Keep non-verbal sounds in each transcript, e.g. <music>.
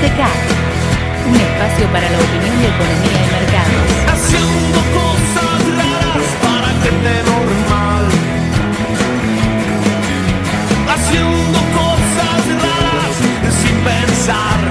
de CAT, un espacio para la opinión de economía y mercados. Haciendo cosas raras para gente normal. Haciendo cosas raras sin pensar.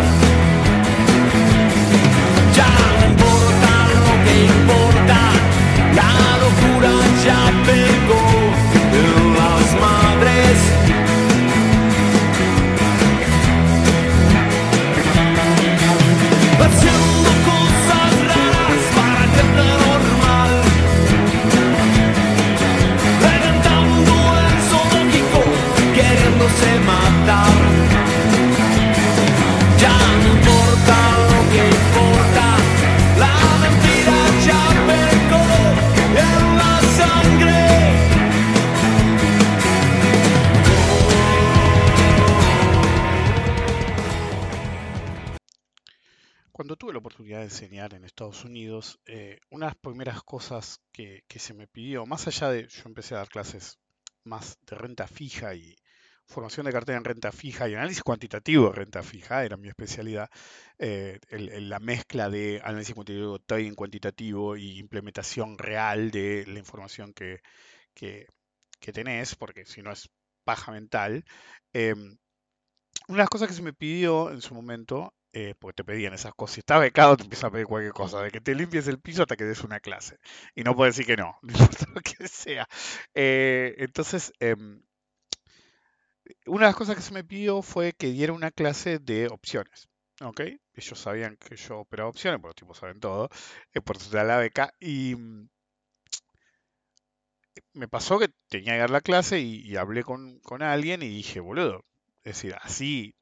Enseñar en Estados Unidos, eh, una de las primeras cosas que, se me pidió, más allá de, yo empecé a dar clases más de renta fija y formación de cartera en renta fija y análisis cuantitativo de renta fija, era mi especialidad, eh, la mezcla de análisis cuantitativo, trading cuantitativo y implementación real de la información que, que, que tenés, porque si no es paja mental. em, una de las cosas que se me pidió en su momento, eh, porque te pedían esas cosas, si estás becado te empiezan a pedir cualquier cosa, de que te limpies el piso hasta que des una clase. Y no puedes decir que no, <laughs> no importa lo que sea. Eh, entonces, em, una de las cosas que se me pidió fue que diera una clase de opciones. ¿Ok? Ellos sabían que yo operaba opciones, porque los tipos saben todo, eh, por eso te da la beca. Y mm, me pasó que tenía que dar la clase y, y hablé con, con alguien y dije, boludo, es decir, así,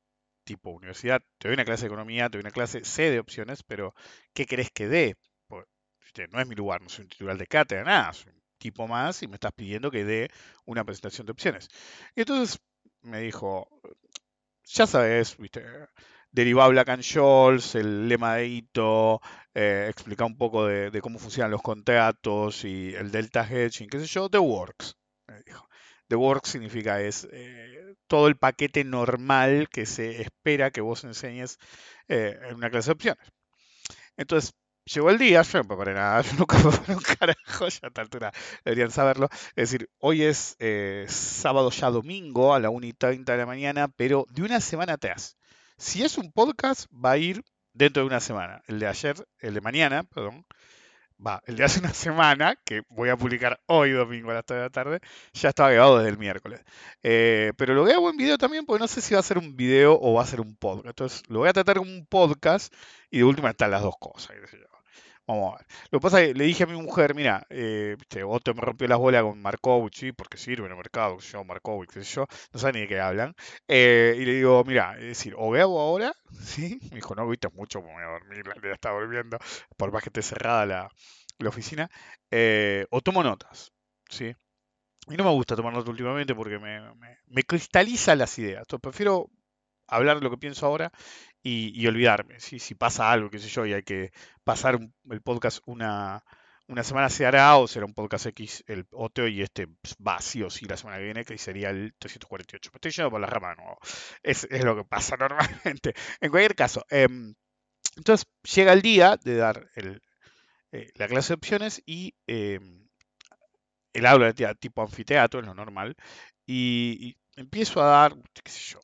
tipo universidad, te doy una clase de economía, te doy una clase, sé de opciones, pero ¿qué querés que dé? Viste, no es mi lugar, no soy un titular de cátedra, nada, soy un tipo más y me estás pidiendo que dé una presentación de opciones. Y entonces me dijo, ya sabes, viste, derivado Scholes, el lema de Ito, eh, explicar un poco de, de cómo funcionan los contratos y el delta hedging, qué sé yo, The Works, me dijo. The Works significa es eh, todo el paquete normal que se espera que vos enseñes eh, en una clase de opciones. Entonces, llegó el día, yo no preparé nada, yo <laughs> nunca preparé un carajo, ya a esta altura deberían saberlo. Es decir, hoy es eh, sábado ya domingo a la 1 y 30 de la mañana, pero de una semana atrás. Si es un podcast, va a ir dentro de una semana. El de ayer, el de mañana, perdón, va, el de hace una semana, que voy a publicar hoy domingo a las 3 de la tarde, ya estaba grabado desde el miércoles. Eh, pero lo grabo en video también porque no sé si va a ser un video o va a ser un podcast. Entonces lo voy a tratar como un podcast y de última están las dos cosas. yo. Vamos a ver. Lo que pasa es que le dije a mi mujer, mira, eh, viste, Otto me rompió las bolas con Markovich, ¿sí? porque sirve en el mercado, yo, Markovich, qué sé yo, no sabe ni de qué hablan. Eh, y le digo, mira, es decir, o grabo ahora, <laughs> ¿sí? Me dijo, no, viste mucho, me voy a dormir, la ya está durmiendo, por más que esté cerrada la, la oficina, eh, o tomo notas, ¿sí? Y no me gusta tomar notas últimamente porque me, me, cristaliza las ideas. Entonces prefiero hablar lo que pienso ahora y, y olvidarme. Si pasa algo, qué sé yo, y hay que pasar un- el podcast una, una semana se hará o será un podcast X el otro y este va sí o sí la semana que viene, que sería el 348. Me estoy yendo por la rama de nuevo. Es, es lo que pasa <laughs> normalmente. En cualquier caso, em, entonces llega el día de dar el, eh, la clase de opciones y em, el aula de tipo anfiteatro, es lo normal, y, y empiezo a dar, qué sé yo,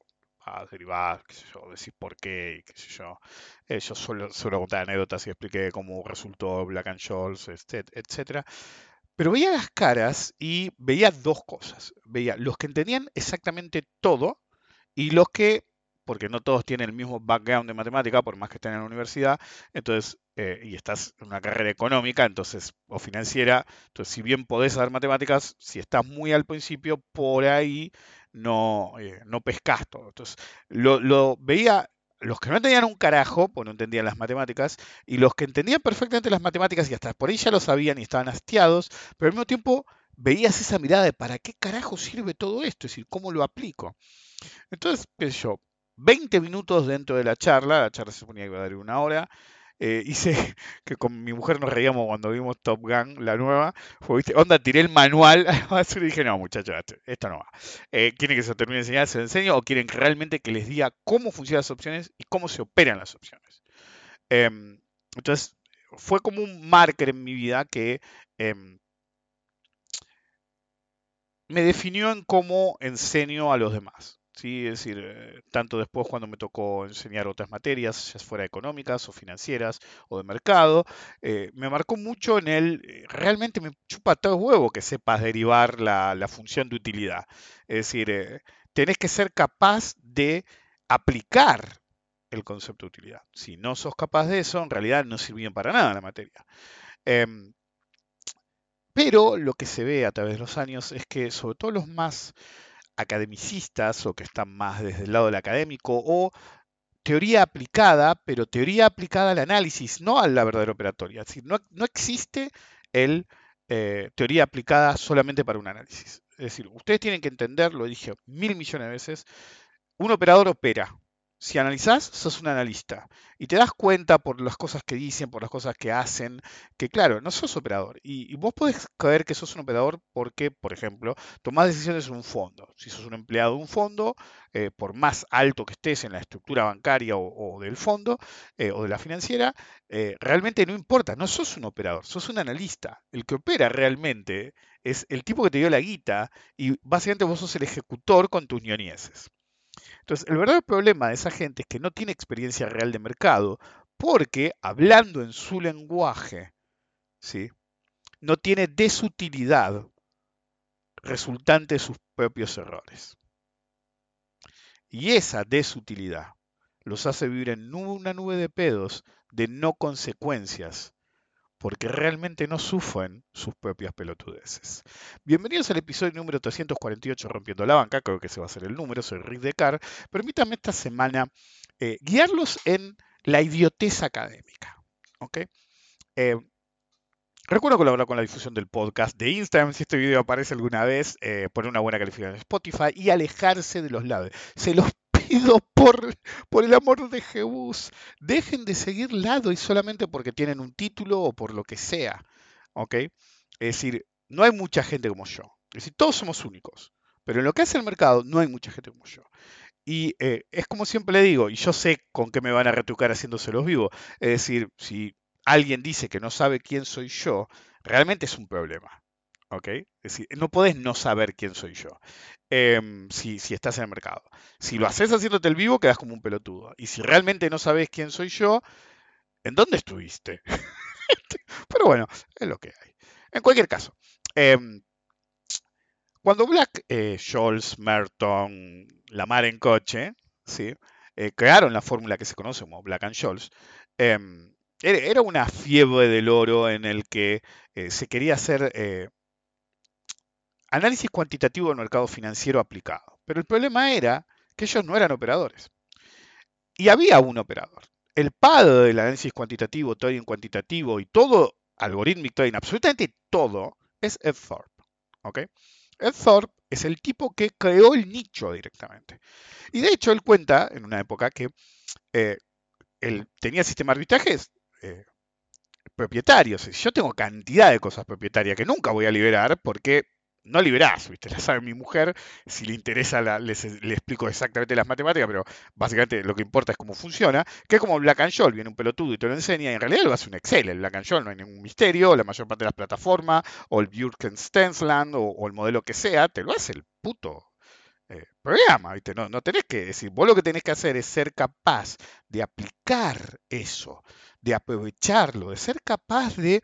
a derivar, qué sé yo, decir por qué, y qué sé yo. Eh, yo suelo, suelo contar anécdotas y expliqué cómo resultó Black and Scholes, este- etcétera. Pero veía las caras y veía dos cosas. Veía los que entendían exactamente todo y los que, porque no todos tienen el mismo background de matemática, por más que estén en la universidad, entonces, eh, y estás en una carrera económica, entonces, o financiera, entonces, si bien podés saber matemáticas, si estás muy al principio, por ahí no, eh, no pescas todo. Entonces, lo, lo veía los que no entendían un carajo, pues no entendían las matemáticas, y los que entendían perfectamente las matemáticas y hasta por ahí ya lo sabían y estaban hastiados, pero al mismo tiempo veías esa mirada de para qué carajo sirve todo esto, es decir, cómo lo aplico. Entonces, qué sé yo, 20 minutos dentro de la charla, la charla se suponía que iba a dar una hora, eh, <laughs> hice que con mi mujer nos reíamos cuando vimos Top Gun, la nueva. Fue, ¿viste? Onda, tiré el manual <laughs> y dije, no, muchachos, esto, no va. Eh, ¿Quieren que se termine de enseñar? Se lo enseño o quieren realmente que les diga cómo funcionan las opciones y cómo se operan las opciones. Em, entonces, fue como un marker en mi vida que em, me definió en cómo enseño a los demás. ¿Sí? Es decir, eh, tanto después cuando me tocó enseñar otras materias, ya fuera económicas o financieras o de mercado, eh, me marcó mucho en el, eh, realmente me chupa todo huevo que sepas derivar la, la función de utilidad. Es decir, tenés que ser capaz de aplicar el concepto de utilidad. Si no sos capaz de eso, en realidad no sirvió para nada la materia. Em, pero lo que se ve a través de los años es que sobre todo los más academicistas o que están más desde el lado del académico o teoría aplicada, pero teoría aplicada al análisis, no a la verdadera operatoria. Es decir, no, no existe el eh, teoría aplicada solamente para un análisis. Es decir, ustedes tienen que entender, lo dije mil millones de veces, un operador opera. Si analizás, sos un analista y te das cuenta por las cosas que dicen, por las cosas que hacen, que claro, no sos operador. Y, vos podés creer que sos un operador porque, por ejemplo, tomás decisiones en un fondo. Si sos un empleado de un fondo, eh, por más alto que estés en la estructura bancaria o, del fondo eh, o de la financiera, eh, realmente no importa, no sos un operador, sos un analista. El que opera realmente es el tipo que te dio la guita y básicamente vos sos el ejecutor con tus ñoñeces. Entonces, el verdadero problema de esa gente es que no tiene experiencia real de mercado, porque hablando en su lenguaje, ¿sí? no tiene desutilidad resultante de sus propios errores. Y esa desutilidad los hace vivir en una nube de pedos de no consecuencias, porque realmente no sufren sus propias pelotudeces. Bienvenidos al episodio número 348 Rompiendo la Banca, creo que ese va a ser el número, soy Rick Decar. Permítanme esta semana eh, guiarlos en la idiotez académica. ¿ok? Eh, Recuerdo colaborar con la difusión del podcast de Instagram, si este video aparece alguna vez, eh, poner una buena calificación en Spotify y alejarse de los lados. Se los por, por el amor de Jesús. Dejen de seguir lado y solamente porque tienen un título o por lo que sea. ¿Ok? Es decir, no hay mucha gente como yo. Es decir, todos somos únicos. Pero en lo que hace el mercado, no hay mucha gente como yo. Y eh, es como siempre le digo, y yo sé con qué me van a retrucar haciéndoselos vivo. Es decir, si alguien dice que no sabe quién soy yo, realmente es un problema. ¿Ok? Es decir, no podés no saber quién soy yo em, si, si estás en el mercado. Si lo haces haciéndote el vivo, quedas como un pelotudo. Y si realmente no sabes quién soy yo, ¿en dónde estuviste? <laughs> Pero bueno, es lo que hay. En cualquier caso, em, cuando Black, eh, Scholz, Merton, Lamar en coche, ¿sí? Eh, crearon la fórmula que se conoce como Black and Scholes, em, era era una fiebre del oro en el que eh, se quería hacer eh, análisis cuantitativo del mercado financiero aplicado. Pero el problema era que ellos no eran operadores. Y había un operador. El padre del análisis cuantitativo, trading cuantitativo y todo algorithmic trading, absolutamente todo, es Ed Thorpe. Ed Thorpe es el tipo que creó el nicho directamente. Y de hecho él cuenta en una época que eh, él tenía sistema de arbitrajes eh, propietarios. Yo tengo cantidad de cosas propietarias que nunca voy a liberar porque no liberás, ¿viste? La sabe mi mujer, si le interesa la- le explico exactamente las matemáticas, pero básicamente lo que importa es cómo funciona, que es como Black and Scholes, viene un pelotudo y te lo enseña, y en realidad lo hace un Excel, el Black and Scholes no hay ningún misterio, la mayor parte de las plataformas, o el Björken Stensland, o, o el modelo que sea, te lo hace el puto eh, programa, ¿viste? No, no tenés que decir, vos lo que tenés que hacer es ser capaz de aplicar eso, de aprovecharlo, de ser capaz de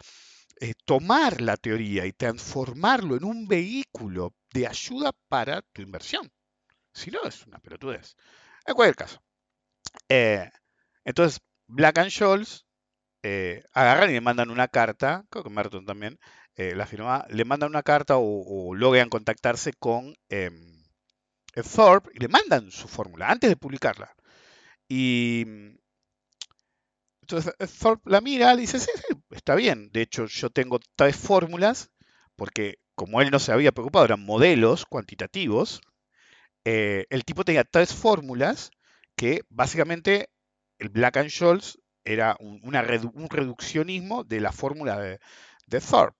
eh, tomar la teoría y transformarlo en un vehículo de ayuda para tu inversión. Si no, es una pelotudez. En cualquier caso. eh, entonces, Black and Scholes eh, agarran y le mandan una carta, creo que Merton también eh, la firma, le mandan una carta o, o logran contactarse con em, Thorpe y le mandan su fórmula antes de publicarla. Y mm, entonces Thorpe la mira, le dice, sí, sí, está bien. De hecho, yo tengo tres fórmulas, porque como él no se había preocupado, eran modelos cuantitativos. eh, el tipo tenía tres fórmulas que básicamente el Black and Scholes era un, reduccionismo de la fórmula de, de Thorpe.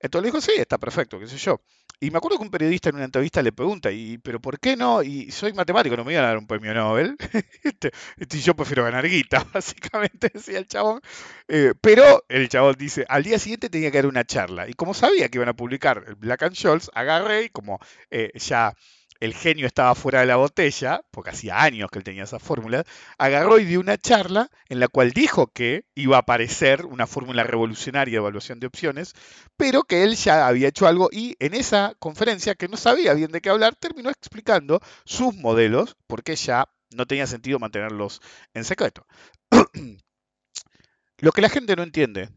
Entonces le dijo, sí, está perfecto, qué sé yo. Y me acuerdo que un periodista en una entrevista le pregunta, ¿y pero por qué no? Y soy matemático, no me iban a dar un premio Nobel. <laughs> Este, este, y yo prefiero ganar guita, <laughs> básicamente decía el chabón. Eh, pero el chabón dice, al día siguiente tenía que dar una charla. Y como sabía que iban a publicar el Black and Scholes, agarré y como eh, ya el genio estaba fuera de la botella, porque hacía años que él tenía esa fórmula, agarró y dio una charla en la cual dijo que iba a aparecer una fórmula revolucionaria de evaluación de opciones, pero que él ya había hecho algo y en esa conferencia, que no sabía bien de qué hablar, terminó explicando sus modelos, porque ya no tenía sentido mantenerlos en secreto. <clears throat> Lo que la gente no entiende,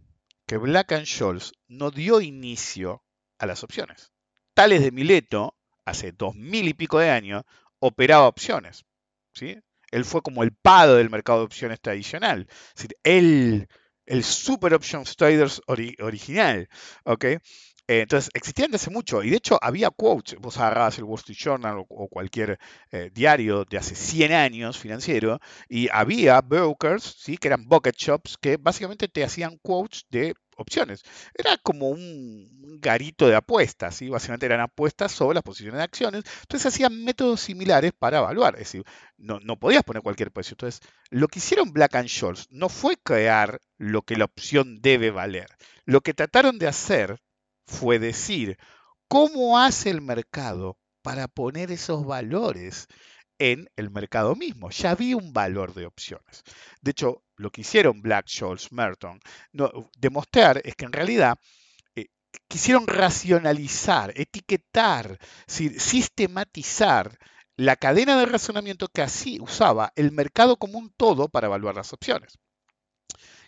que Black and Scholes no dio inicio a las opciones. Tales de Mileto, hace dos mil y pico de años, operaba opciones. ¿sí? Él fue como el padre del mercado de opciones tradicional. Es decir, él, el super options traders ori- original. ¿ok? Eh, entonces, existían desde hace mucho. Y de hecho, había quotes. Vos agarrabas el Wall Street Journal o, o cualquier eh, diario de hace 100 años financiero. Y había brokers, ¿sí? que eran bucket shops, que básicamente te hacían quotes de opciones. Era como un garito de apuestas, ¿sí? básicamente eran apuestas sobre las posiciones de acciones. Entonces hacían métodos similares para evaluar. Es decir, no, no podías poner cualquier precio. Entonces, lo que hicieron Black and Scholes no fue crear lo que la opción debe valer. Lo que trataron de hacer fue decir cómo hace el mercado para poner esos valores en el mercado mismo. Ya había un valor de opciones. De hecho, lo que hicieron Black, Scholes, Merton, no, demostrar es que en realidad eh, quisieron racionalizar, etiquetar, si- sistematizar la cadena de razonamiento que así usaba el mercado como un todo para evaluar las opciones.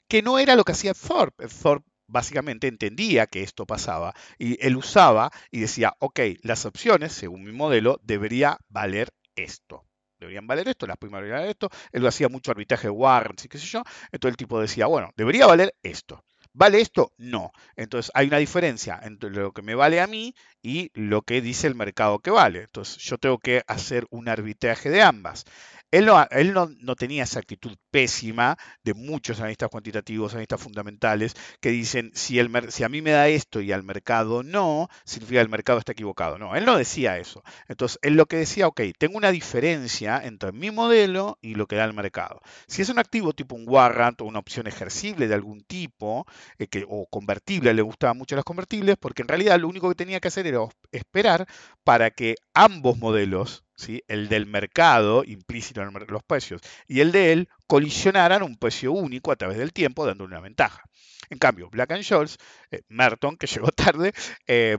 Que no era lo que hacía Thorpe. Thorpe básicamente entendía que esto pasaba y él usaba y decía, ok, las opciones, según mi modelo, debería valer esto. Deberían valer esto, las primas deberían valer esto. Él hacía mucho arbitraje de warrants yo. Entonces el tipo decía, bueno, debería valer esto. ¿Vale esto? No. Entonces hay una diferencia entre lo que me vale a mí y lo que dice el mercado que vale. Entonces yo tengo que hacer un arbitraje de ambas. Él no, él no, no tenía esa actitud pésima de muchos analistas cuantitativos, analistas fundamentales, que dicen, si, el, si a mí me da esto y al mercado no, significa que el mercado está equivocado. No, él no decía eso. Entonces, él lo que decía, ok, tengo una diferencia entre mi modelo y lo que da el mercado. Si es un activo tipo un warrant o una opción ejercible de algún tipo, eh, o convertible, le gustaban mucho las convertibles, porque en realidad lo único que tenía que hacer era esperar para que ambos modelos, el del mercado, implícito en los precios, y el de él, colisionaran un precio único a través del tiempo, dándole una ventaja. En cambio, Black and Scholes, eh, Merton, que <laughs> llegó tarde, eh,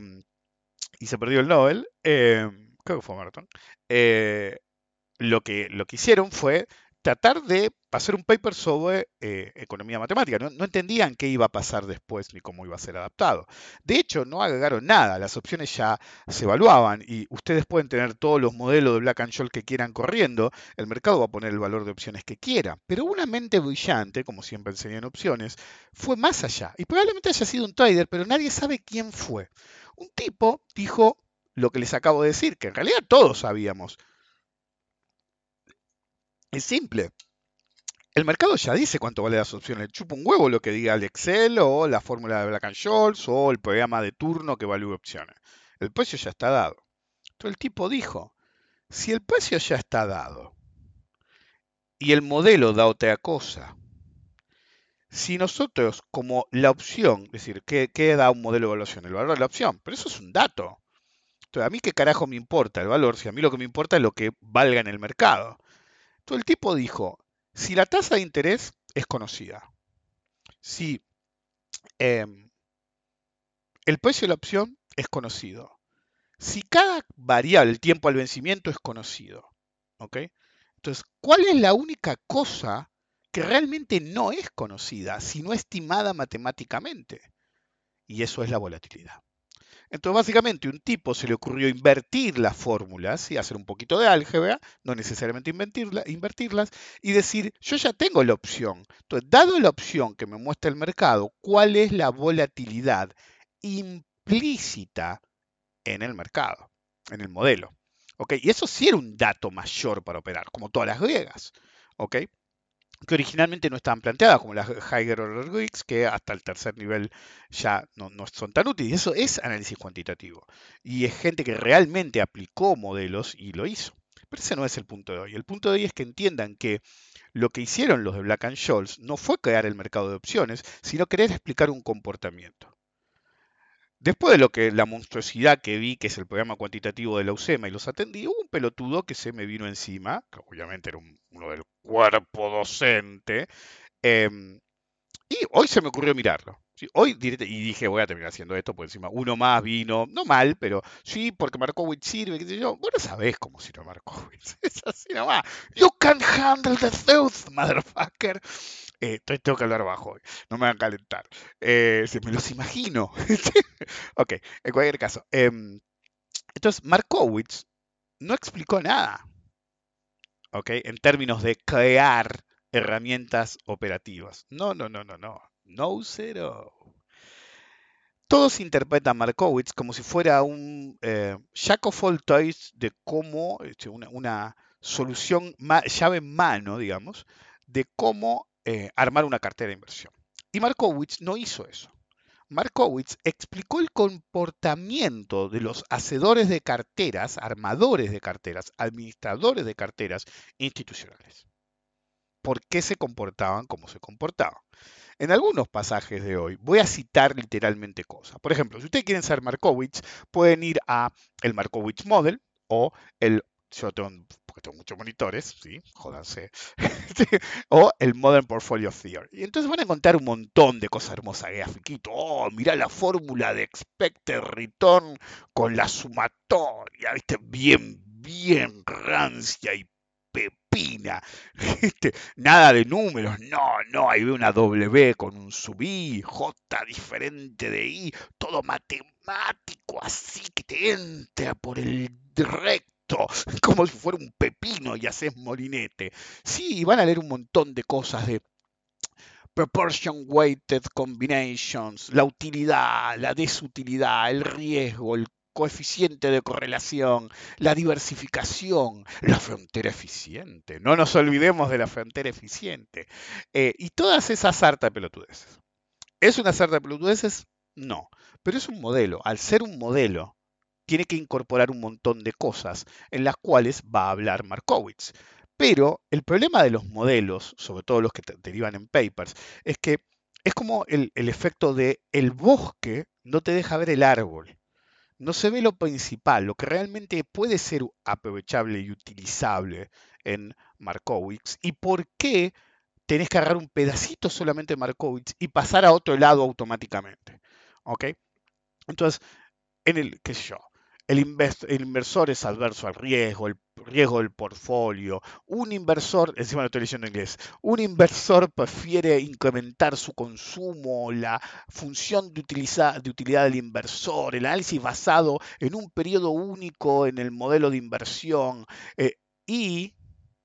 y se perdió el Nobel, eh, creo que fue Merton, eh, lo que, lo que hicieron fue tratar de hacer un paper sobre eh, economía matemática. No, entendían qué iba a pasar después ni cómo iba a ser adaptado. De hecho, no agregaron nada. Las opciones ya se evaluaban y ustedes pueden tener todos los modelos de Black and Scholes que quieran corriendo. El mercado va a poner el valor de opciones que quiera. Pero una mente brillante, como siempre enseñé en opciones, fue más allá. Y probablemente haya sido un trader, pero nadie sabe quién fue. Un tipo dijo lo que les acabo de decir, que en realidad todos sabíamos. Es simple. El mercado ya dice cuánto vale las opciones. Chupa un huevo lo que diga el Excel o la fórmula de Black and Scholes o el programa de turno que evalúe opciones. El precio ya está dado. Entonces el tipo dijo, si el precio ya está dado y el modelo da otra cosa, si nosotros como la opción, es decir, ¿qué, qué da un modelo de evaluación? El valor de la opción, pero eso es un dato. Entonces, a mí qué carajo me importa el valor, si a mí lo que me importa es lo que valga en el mercado. Entonces el tipo dijo, si la tasa de interés es conocida, si em, el precio de la opción es conocido, si cada variable, el tiempo al vencimiento es conocido, ¿ok? Entonces, ¿cuál es la única cosa que realmente no es conocida, sino estimada matemáticamente? Y eso es la volatilidad. Entonces, básicamente, un tipo se le ocurrió invertir las fórmulas y hacer un poquito de álgebra, no necesariamente invertirla- invertirlas, y decir, yo ya tengo la opción. Entonces, dado la opción que me muestra el mercado, ¿cuál es la volatilidad implícita en el mercado, en el modelo? ¿Ok? Y eso sí era un dato mayor para operar, como todas las griegas. ¿Ok? Que originalmente no estaban planteadas, como las Higher Order Weeks, que hasta el tercer nivel ya no, no son tan útiles. Eso es análisis cuantitativo. Y es gente que realmente aplicó modelos y lo hizo. Pero ese no es el punto de hoy. El punto de hoy es que entiendan que lo que hicieron los de Black and Scholes no fue crear el mercado de opciones, sino querer explicar un comportamiento. Después de lo que la monstruosidad que vi, que es el programa cuantitativo de la UCEMA, y los atendí, hubo un pelotudo que se me vino encima, que obviamente era un- uno del cuerpo docente, em, y hoy se me ocurrió mirarlo. Hoy directa- y dije, voy a terminar haciendo esto, por encima uno más vino, no mal, pero sí, porque Markowitz sirve, qué sé. Vos sabés cómo sirve Markowitz. <laughs> Es así nomás. You can handle the truth, motherfucker. Eh, tengo que hablar bajo hoy, no me van a calentar. Eh, se me los imagino. <laughs> ok, en cualquier caso. em, entonces, Markowitz no explicó nada. ¿Ok? En términos de crear herramientas operativas. No, no, no, no, no. No cero. Todos interpretan Markowitz como si fuera un eh, of all toys de cómo, este, una, una solución ma- llave en mano, digamos, de cómo eh, armar una cartera de inversión. Y Markowitz no hizo eso. Markowitz explicó el comportamiento de los hacedores de carteras, armadores de carteras, administradores de carteras institucionales. ¿Por qué se comportaban como se comportaban? En algunos pasajes de hoy voy a citar literalmente cosas. Por ejemplo, si ustedes quieren ser Markowitz, pueden ir a el Markowitz Model o el porque tengo muchos monitores, ¿sí? Jódanse. <laughs> o el Modern Portfolio Theory. Y entonces van a encontrar un montón de cosas hermosas, grafiquito. Oh, mirá la fórmula de expected return con la sumatoria, ¿viste? Bien, bien rancia y pepina. <laughs> ¿viste? Nada de números, no, no, ahí veo una W con un sub I, J diferente de I, todo matemático, así que te entra por el recto, <laughs> como si fuera un pepino y haces molinete. Sí, van a leer un montón de cosas de proportion weighted combinations, la utilidad, la desutilidad, el riesgo, el coeficiente de correlación, la diversificación, la frontera eficiente. No nos olvidemos de la frontera eficiente. Eh, y todas esas sarta de pelotudeces. ¿Es una sarta de pelotudeces? No. Pero es un modelo. Al ser un modelo, tiene que incorporar un montón de cosas en las cuales va a hablar Markowitz. Pero el problema de los modelos, sobre todo los que derivan en papers, es que es como el, el efecto de el bosque no te deja ver el árbol. No se ve lo principal, lo que realmente puede ser aprovechable y utilizable en Markowitz y por qué tenés que agarrar un pedacito solamente de Markowitz y pasar a otro lado automáticamente. ¿Ok? Entonces, en el, qué sé yo, el, inversor es adverso al riesgo, el riesgo del portfolio. Un inversor, encima lo estoy leyendo en inglés, un inversor prefiere incrementar su consumo, la función de, de utilidad del inversor, el análisis basado en un periodo único en el modelo de inversión. eh, y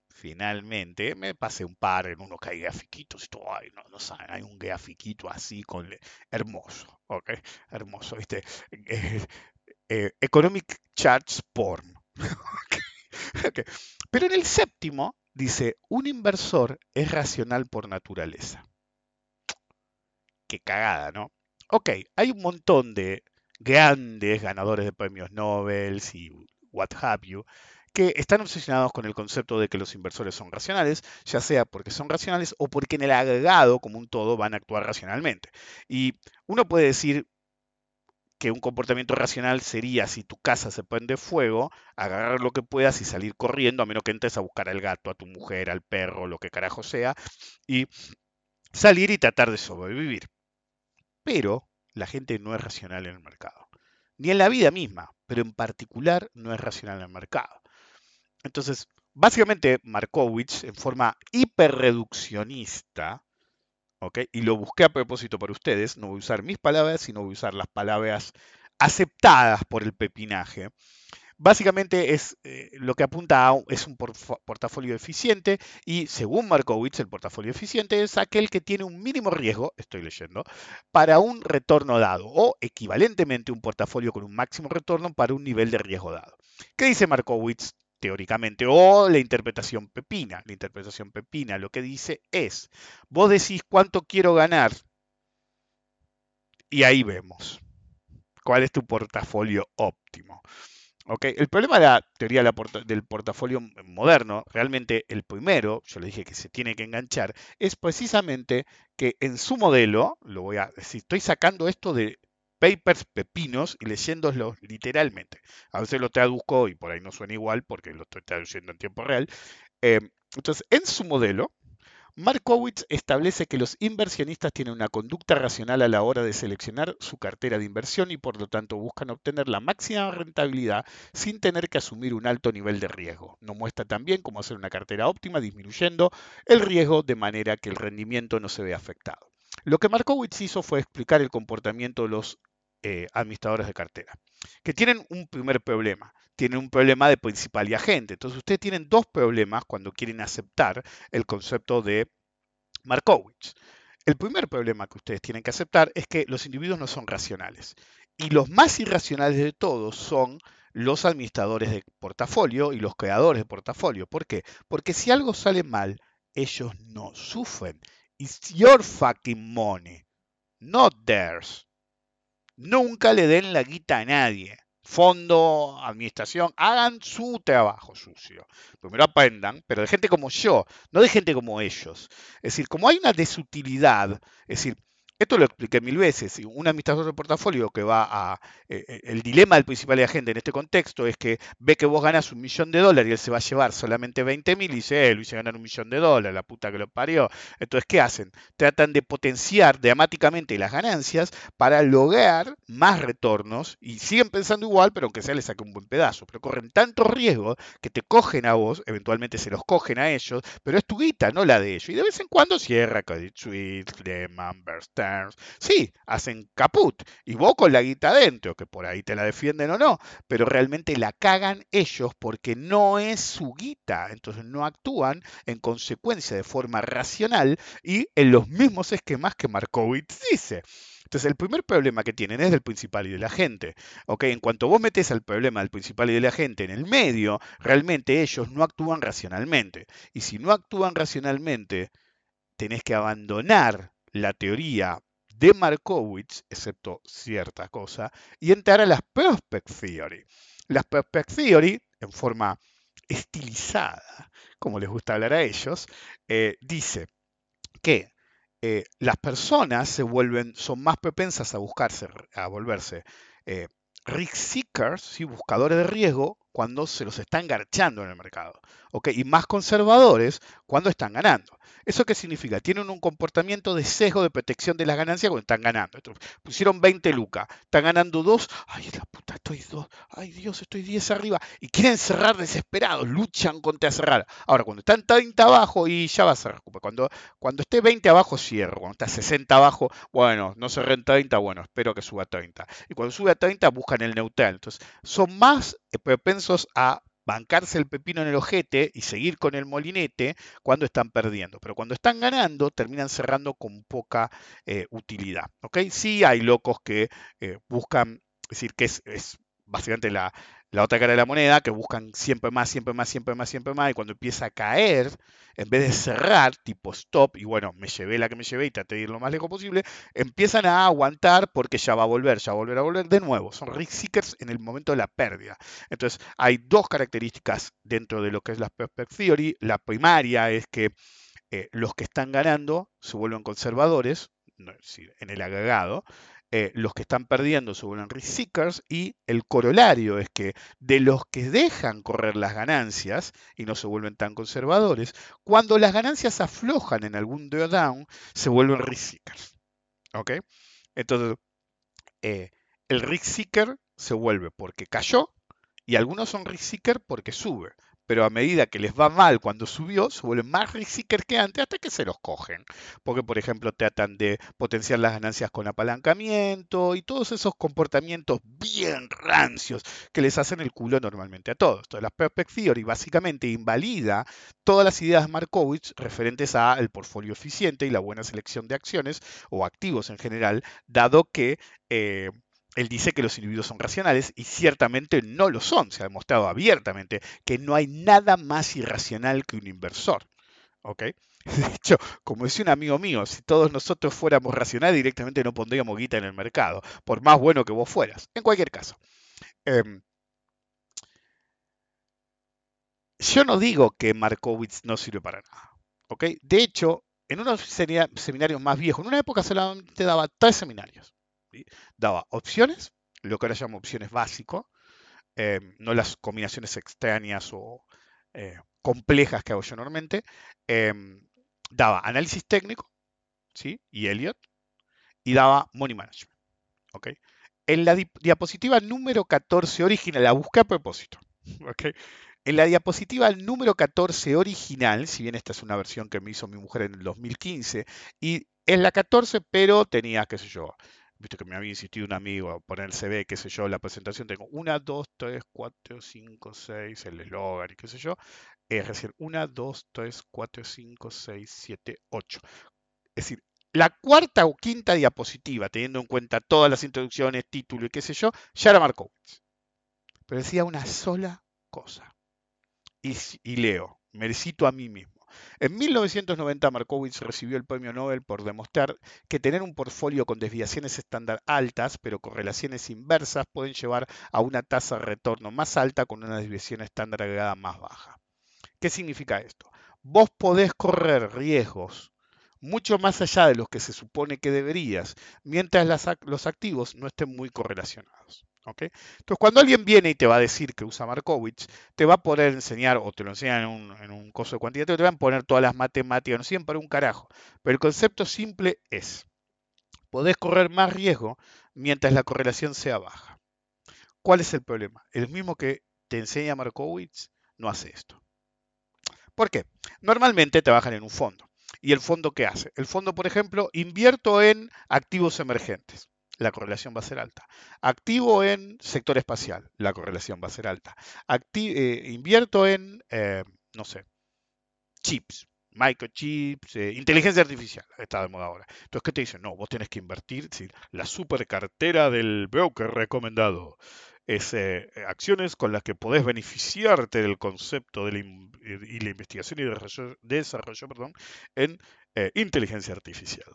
finalmente me pasé un par en uno que hay grafiquitos y todo, ay, no, no saben, hay un grafiquito así con hermoso, ¿ok? Hermoso, ¿viste? Eh, economic Charts Porn. <laughs> Pero en el séptimo dice, un inversor es racional por naturaleza. Qué cagada, ¿no? Ok, hay un montón de grandes ganadores de premios Nobel y what have you, que están obsesionados con el concepto de que los inversores son racionales, ya sea porque son racionales o porque en el agregado, como un todo, van a actuar racionalmente. Y uno puede decir que un comportamiento racional sería si tu casa se prende fuego, agarrar lo que puedas y salir corriendo, a menos que entres a buscar al gato, a tu mujer, al perro, lo que carajo sea, y salir y tratar de sobrevivir. Pero la gente no es racional en el mercado. Ni en la vida misma, pero en particular no es racional en el mercado. Entonces, básicamente Markowitz, en forma hiperreduccionista, ¿ok? Y lo busqué a propósito para ustedes, no voy a usar mis palabras, sino voy a usar las palabras aceptadas por el pepinaje. Básicamente es eh, lo que apunta a es un portafolio eficiente y según Markowitz el portafolio eficiente es aquel que tiene un mínimo riesgo, estoy leyendo, para un retorno dado o equivalentemente un portafolio con un máximo retorno para un nivel de riesgo dado. ¿Qué dice Markowitz teóricamente, o la interpretación pepina. La interpretación pepina lo que dice es, vos decís cuánto quiero ganar y ahí vemos cuál es tu portafolio óptimo. ¿ok? El problema de la teoría del portafolio moderno, realmente el primero, yo le dije que se tiene que enganchar, es precisamente que en su modelo, lo voy a decir, estoy sacando esto de papers pepinos y leyéndoslos literalmente. A veces lo traduzco y por ahí no suena igual porque lo estoy traduciendo en tiempo real. Eh, entonces, en su modelo, Markowitz establece que los inversionistas tienen una conducta racional a la hora de seleccionar su cartera de inversión y por lo tanto buscan obtener la máxima rentabilidad sin tener que asumir un alto nivel de riesgo. Nos muestra también cómo hacer una cartera óptima disminuyendo el riesgo de manera que el rendimiento no se vea afectado. Lo que Markowitz hizo fue explicar el comportamiento de los eh, administradores de cartera, que tienen un primer problema. Tienen un problema de principal y agente. Entonces, ustedes tienen dos problemas cuando quieren aceptar el concepto de Markowitz. El primer problema que ustedes tienen que aceptar es que los individuos no son racionales. Y los más irracionales de todos son los administradores de portafolio y los creadores de portafolio. ¿Por qué? Porque si algo sale mal, ellos no sufren. It's your fucking money, not theirs. Nunca le den la guita a nadie. Fondo, administración, hagan su trabajo sucio. Primero aprendan, pero de gente como yo, no de gente como ellos. Es decir, como hay una desutilidad, es decir, esto lo expliqué mil veces. Un administrador de portafolio que va a. eh, eh, el dilema del principal agente en este contexto es que ve que vos ganas un millón de dólares y él se va a llevar solamente 20 mil y dice, eh, lo hice ganar un millón de dólares, la puta que lo parió. Entonces, ¿qué hacen? Tratan de potenciar dramáticamente las ganancias para lograr más retornos y siguen pensando igual, pero aunque sea le saque un buen pedazo. Pero corren tantos riesgos que te cogen a vos, eventualmente se los cogen a ellos, pero es tu guita, no la de ellos. Y de vez en cuando cierra Credit Suisse, Lehman, Bear Sí, hacen caput. Y vos con la guita adentro, que por ahí te la defienden o no, pero realmente la cagan ellos porque no es su guita. Entonces no actúan en consecuencia de forma racional y en los mismos esquemas que Markowitz dice. Entonces, el primer problema que tienen es del principal y de la gente. En cuanto vos metes al problema del principal y de la gente en el medio, realmente ellos no actúan racionalmente. Y si no actúan racionalmente, tenés que abandonar la teoría de Markowitz, excepto cierta cosa, y entrar a las Prospect Theory. Las Prospect Theory, en forma estilizada, como les gusta hablar a ellos, eh, dice que eh, las personas se vuelven, son más propensas a buscarse, a volverse eh, risk seekers, ¿sí? buscadores de riesgo, cuando se los está engarchando en el mercado. ¿Ok? Y más conservadores cuando están ganando. ¿Eso qué significa? Tienen un comportamiento de sesgo de protección de las ganancias cuando están ganando. Pusieron 20 lucas, están ganando 2, ay la puta, estoy 2, ay Dios, estoy 10 arriba. Y quieren cerrar desesperados, luchan contra cerrar. Ahora, cuando están 30 abajo y ya va a cerrar. Cuando, cuando esté 20 abajo, cierro. Cuando está 60 abajo, bueno, no cerré en 30, bueno, espero que suba a 30. Y cuando sube a 30, buscan el neutral. Entonces, son más propensos a bancarse el pepino en el ojete y seguir con el molinete cuando están perdiendo. Pero cuando están ganando, terminan cerrando con poca eh, utilidad. ¿ok? Sí hay locos que eh, buscan, es decir, que es, es básicamente la, la otra cara de la moneda, que buscan siempre más, siempre más, siempre más, siempre más, y cuando empieza a caer, en vez de cerrar, tipo stop, y bueno, me llevé la que me llevé y traté de ir lo más lejos posible, empiezan a aguantar porque ya va a volver, ya va a volver a volver de nuevo. Son risk seekers en el momento de la pérdida. Entonces, hay dos características dentro de lo que es la Prospect Theory. La primaria es que eh, los que están ganando se vuelven conservadores, en el agregado, eh, los que están perdiendo se vuelven risk seekers y el corolario es que de los que dejan correr las ganancias y no se vuelven tan conservadores, cuando las ganancias aflojan en algún drawdown, se vuelven risk seekers. ¿Ok? Entonces, eh, el risk seeker se vuelve porque cayó y algunos son risk seeker porque sube. Pero a medida que les va mal cuando subió, se vuelven más risk que antes hasta que se los cogen. Porque, por ejemplo, tratan de potenciar las ganancias con apalancamiento y todos esos comportamientos bien rancios que les hacen el culo normalmente a todos. Entonces, la Perfect Theory básicamente invalida todas las ideas de Markowitz referentes al portfolio eficiente y la buena selección de acciones o activos en general, dado que eh, él dice que los individuos son racionales y ciertamente no lo son. Se ha demostrado abiertamente que no hay nada más irracional que un inversor. ¿ok? <laughs> De hecho, como decía un amigo mío, si todos nosotros fuéramos racionales, directamente no pondríamos guita en el mercado, por más bueno que vos fueras. En cualquier caso. Em, yo no digo que Markowitz no sirve para nada. ¿ok? De hecho, en unos seminarios más viejos, en una época solamente daba tres seminarios. Daba opciones, lo que ahora llamo opciones básico, em, no las combinaciones extrañas o eh, complejas que hago yo normalmente. Em, daba análisis técnico, ¿sí? Y Elliot, y daba money management. ¿ok? En la diapositiva número 14 original, la busqué a propósito. <laughs> ¿ok? En la diapositiva número 14 original, si bien esta es una versión que me hizo mi mujer en el 2015, y es la 14, pero tenía, qué sé yo, visto que me había insistido un amigo a poner el CV, qué sé yo, la presentación, tengo 1, 2, 3, 4, 5, 6, el eslogan y qué sé yo, es decir, 1, 2, 3, 4, 5, 6, 7, 8. Es decir, la cuarta o quinta diapositiva, teniendo en cuenta todas las introducciones, título y qué sé yo, ya era Markowitz. Pero decía una sola cosa y, leo, me cito a mí mismo. En 1990 Markowitz recibió el premio Nobel por demostrar que tener un portfolio con desviaciones estándar altas, pero correlaciones inversas, pueden llevar a una tasa de retorno más alta con una desviación estándar agregada más baja. ¿Qué significa esto? Vos podés correr riesgos mucho más allá de los que se supone que deberías, mientras los activos no estén muy correlacionados. Entonces, cuando alguien viene y te va a decir que usa Markowitz, te va a poder enseñar, o te lo enseñan en un, en un curso de cuantitativo, te van a poner todas las matemáticas, no sirven para un carajo. Pero el concepto simple es, podés correr más riesgo mientras la correlación sea baja. ¿Cuál es el problema? El mismo que te enseña Markowitz no hace esto. ¿Por qué? Normalmente trabajan en un fondo. ¿Y el fondo qué hace? El fondo, por ejemplo, invierto en activos emergentes la correlación va a ser alta. Activo en sector espacial, la correlación va a ser alta. Eh, invierto en, eh, no sé, chips, microchips, eh, inteligencia artificial, está de moda ahora. Entonces, ¿qué te dicen? No, vos tenés que invertir, la super cartera del broker recomendado. Es acciones con las que podés beneficiarte del concepto de la, y la investigación y desarrollo, en inteligencia artificial.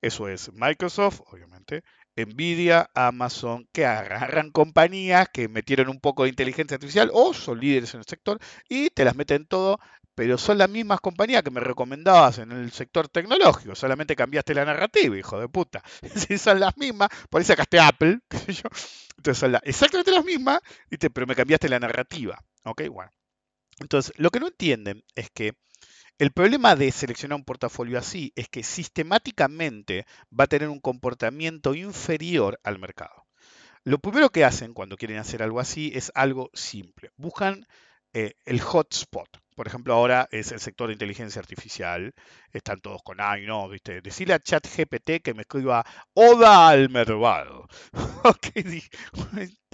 Eso es Microsoft, obviamente, Nvidia, Amazon, que agarran compañías que metieron un poco de inteligencia artificial o son líderes en el sector y te las meten todo, pero son las mismas compañías que me recomendabas en el sector tecnológico, solamente cambiaste la narrativa, hijo de puta. <laughs> Si son las mismas, por ahí sacaste Apple, <laughs> qué sé yo. Entonces son exactamente las mismas, pero me cambiaste la narrativa. ¿Ok? Bueno. Entonces, lo que no entienden es que el problema de seleccionar un portafolio así es que sistemáticamente va a tener un comportamiento inferior al mercado. Lo primero que hacen cuando quieren hacer algo así es algo simple. Buscan eh, el hotspot. Por ejemplo, ahora es el sector de inteligencia artificial. Están todos con ay, no, ¿viste? Decirle a ChatGPT que me escriba Oda al Mervado. <laughs> ok,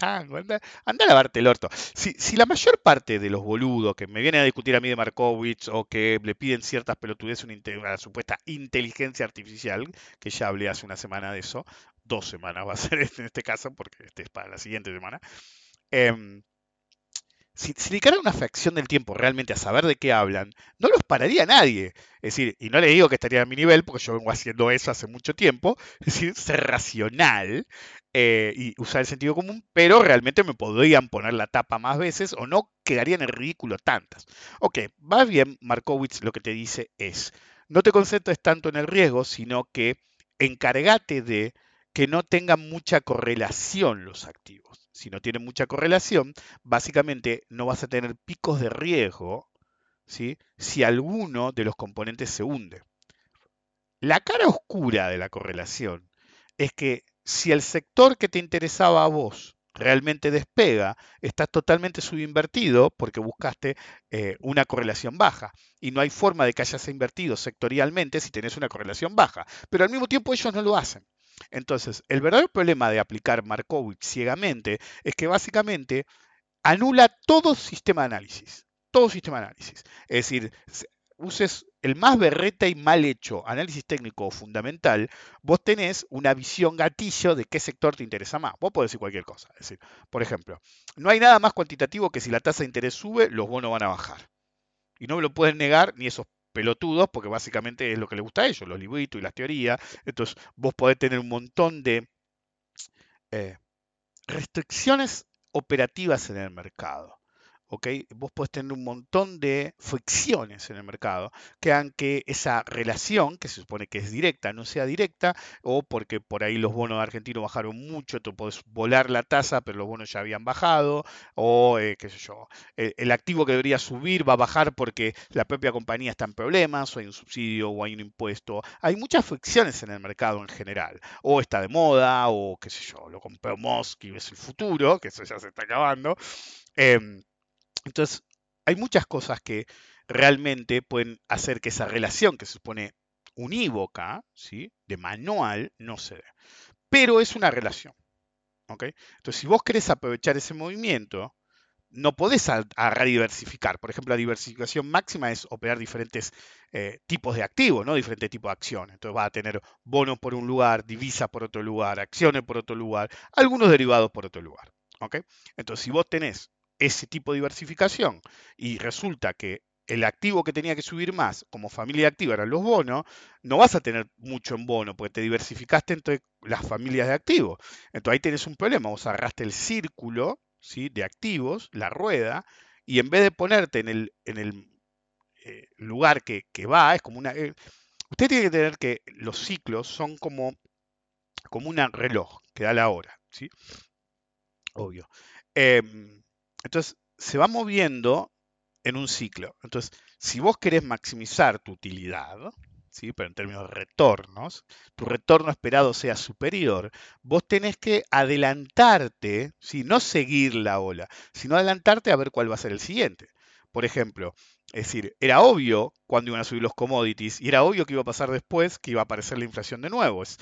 anda, anda, a lavarte el orto. Si, la mayor parte de los boludos que me vienen a discutir a mí de Markovich o que le piden ciertas pelotudes una, una supuesta inteligencia artificial, que ya hablé hace una semana de eso, dos semanas va a ser en este caso, porque este es para la siguiente semana. Eh, si, si dedicaran una fracción del tiempo realmente a saber de qué hablan, no los pararía nadie. Es decir, y no le digo que estaría a mi nivel, porque yo vengo haciendo eso hace mucho tiempo, es decir, ser racional eh, y usar el sentido común, pero realmente me podrían poner la tapa más veces o no quedarían en ridículo tantas. Ok, va bien, Markowitz lo que te dice es, no te concentres tanto en el riesgo, sino que encargate de que no tengan mucha correlación los activos si no tiene mucha correlación, básicamente no vas a tener picos de riesgo si alguno de los componentes se hunde. La cara oscura de la correlación es que si el sector que te interesaba a vos realmente despega, estás totalmente subinvertido porque buscaste eh, una correlación baja. Y no hay forma de que hayas invertido sectorialmente si tenés una correlación baja. Pero al mismo tiempo ellos no lo hacen. Entonces, el verdadero problema de aplicar Markowitz ciegamente es que básicamente anula todo sistema de análisis. Todo sistema de análisis. Es decir, uses el más berreta y mal hecho análisis técnico fundamental, vos tenés una visión gatillo de qué sector te interesa más. Vos podés decir cualquier cosa. Es decir, por ejemplo, no hay nada más cuantitativo que si la tasa de interés sube, los bonos van a bajar. Y no me lo pueden negar ni esos pelotudos, porque básicamente es lo que les gusta a ellos, los libritos y las teorías. Entonces, vos podés tener un montón de eh, restricciones operativas en el mercado. ¿Ok? Vos podés tener un montón de fricciones en el mercado que hagan que esa relación, que se supone que es directa, no sea directa, o porque por ahí los bonos argentinos bajaron mucho, tú podés volar la tasa, pero los bonos ya habían bajado, o eh, qué sé yo, el, el activo que debería subir va a bajar porque la propia compañía está en problemas, o hay un subsidio, o hay un impuesto. Hay muchas fricciones en el mercado en general, o está de moda, o qué sé yo, lo compró Musk y es el futuro, que eso ya se está acabando. Em, entonces, hay muchas cosas que realmente pueden hacer que esa relación que se supone unívoca, ¿sí? de manual, no se dé. Pero es una relación. ¿ok? Entonces, si vos querés aprovechar ese movimiento, no podés a- agarrar y diversificar. Por ejemplo, la diversificación máxima es operar diferentes eh, tipos de activos, ¿no? Diferentes tipos de acciones. Entonces vas a tener bonos por un lugar, divisas por otro lugar, acciones por otro lugar, algunos derivados por otro lugar. ¿ok? Entonces, si vos tenés ese tipo de diversificación y resulta que el activo que tenía que subir más como familia activa eran los bonos, no vas a tener mucho en bono porque te diversificaste entre las familias de activos. Entonces ahí tenés un problema, vos agarraste el círculo ¿sí? de activos, la rueda, y en vez de ponerte en el, en el eh, lugar que, va, es como una... eh, usted tiene que tener que los ciclos son como, como un reloj que da la hora, ¿sí? Obvio. Em, entonces, se va moviendo en un ciclo. Entonces, si vos querés maximizar tu utilidad, ¿sí? pero en términos de retornos, tu retorno esperado sea superior, vos tenés que adelantarte, ¿sí? no seguir la ola, sino adelantarte a ver cuál va a ser el siguiente. Por ejemplo, es decir, era obvio cuando iban a subir los commodities y era obvio que iba a pasar después que iba a aparecer la inflación de nuevo. Es,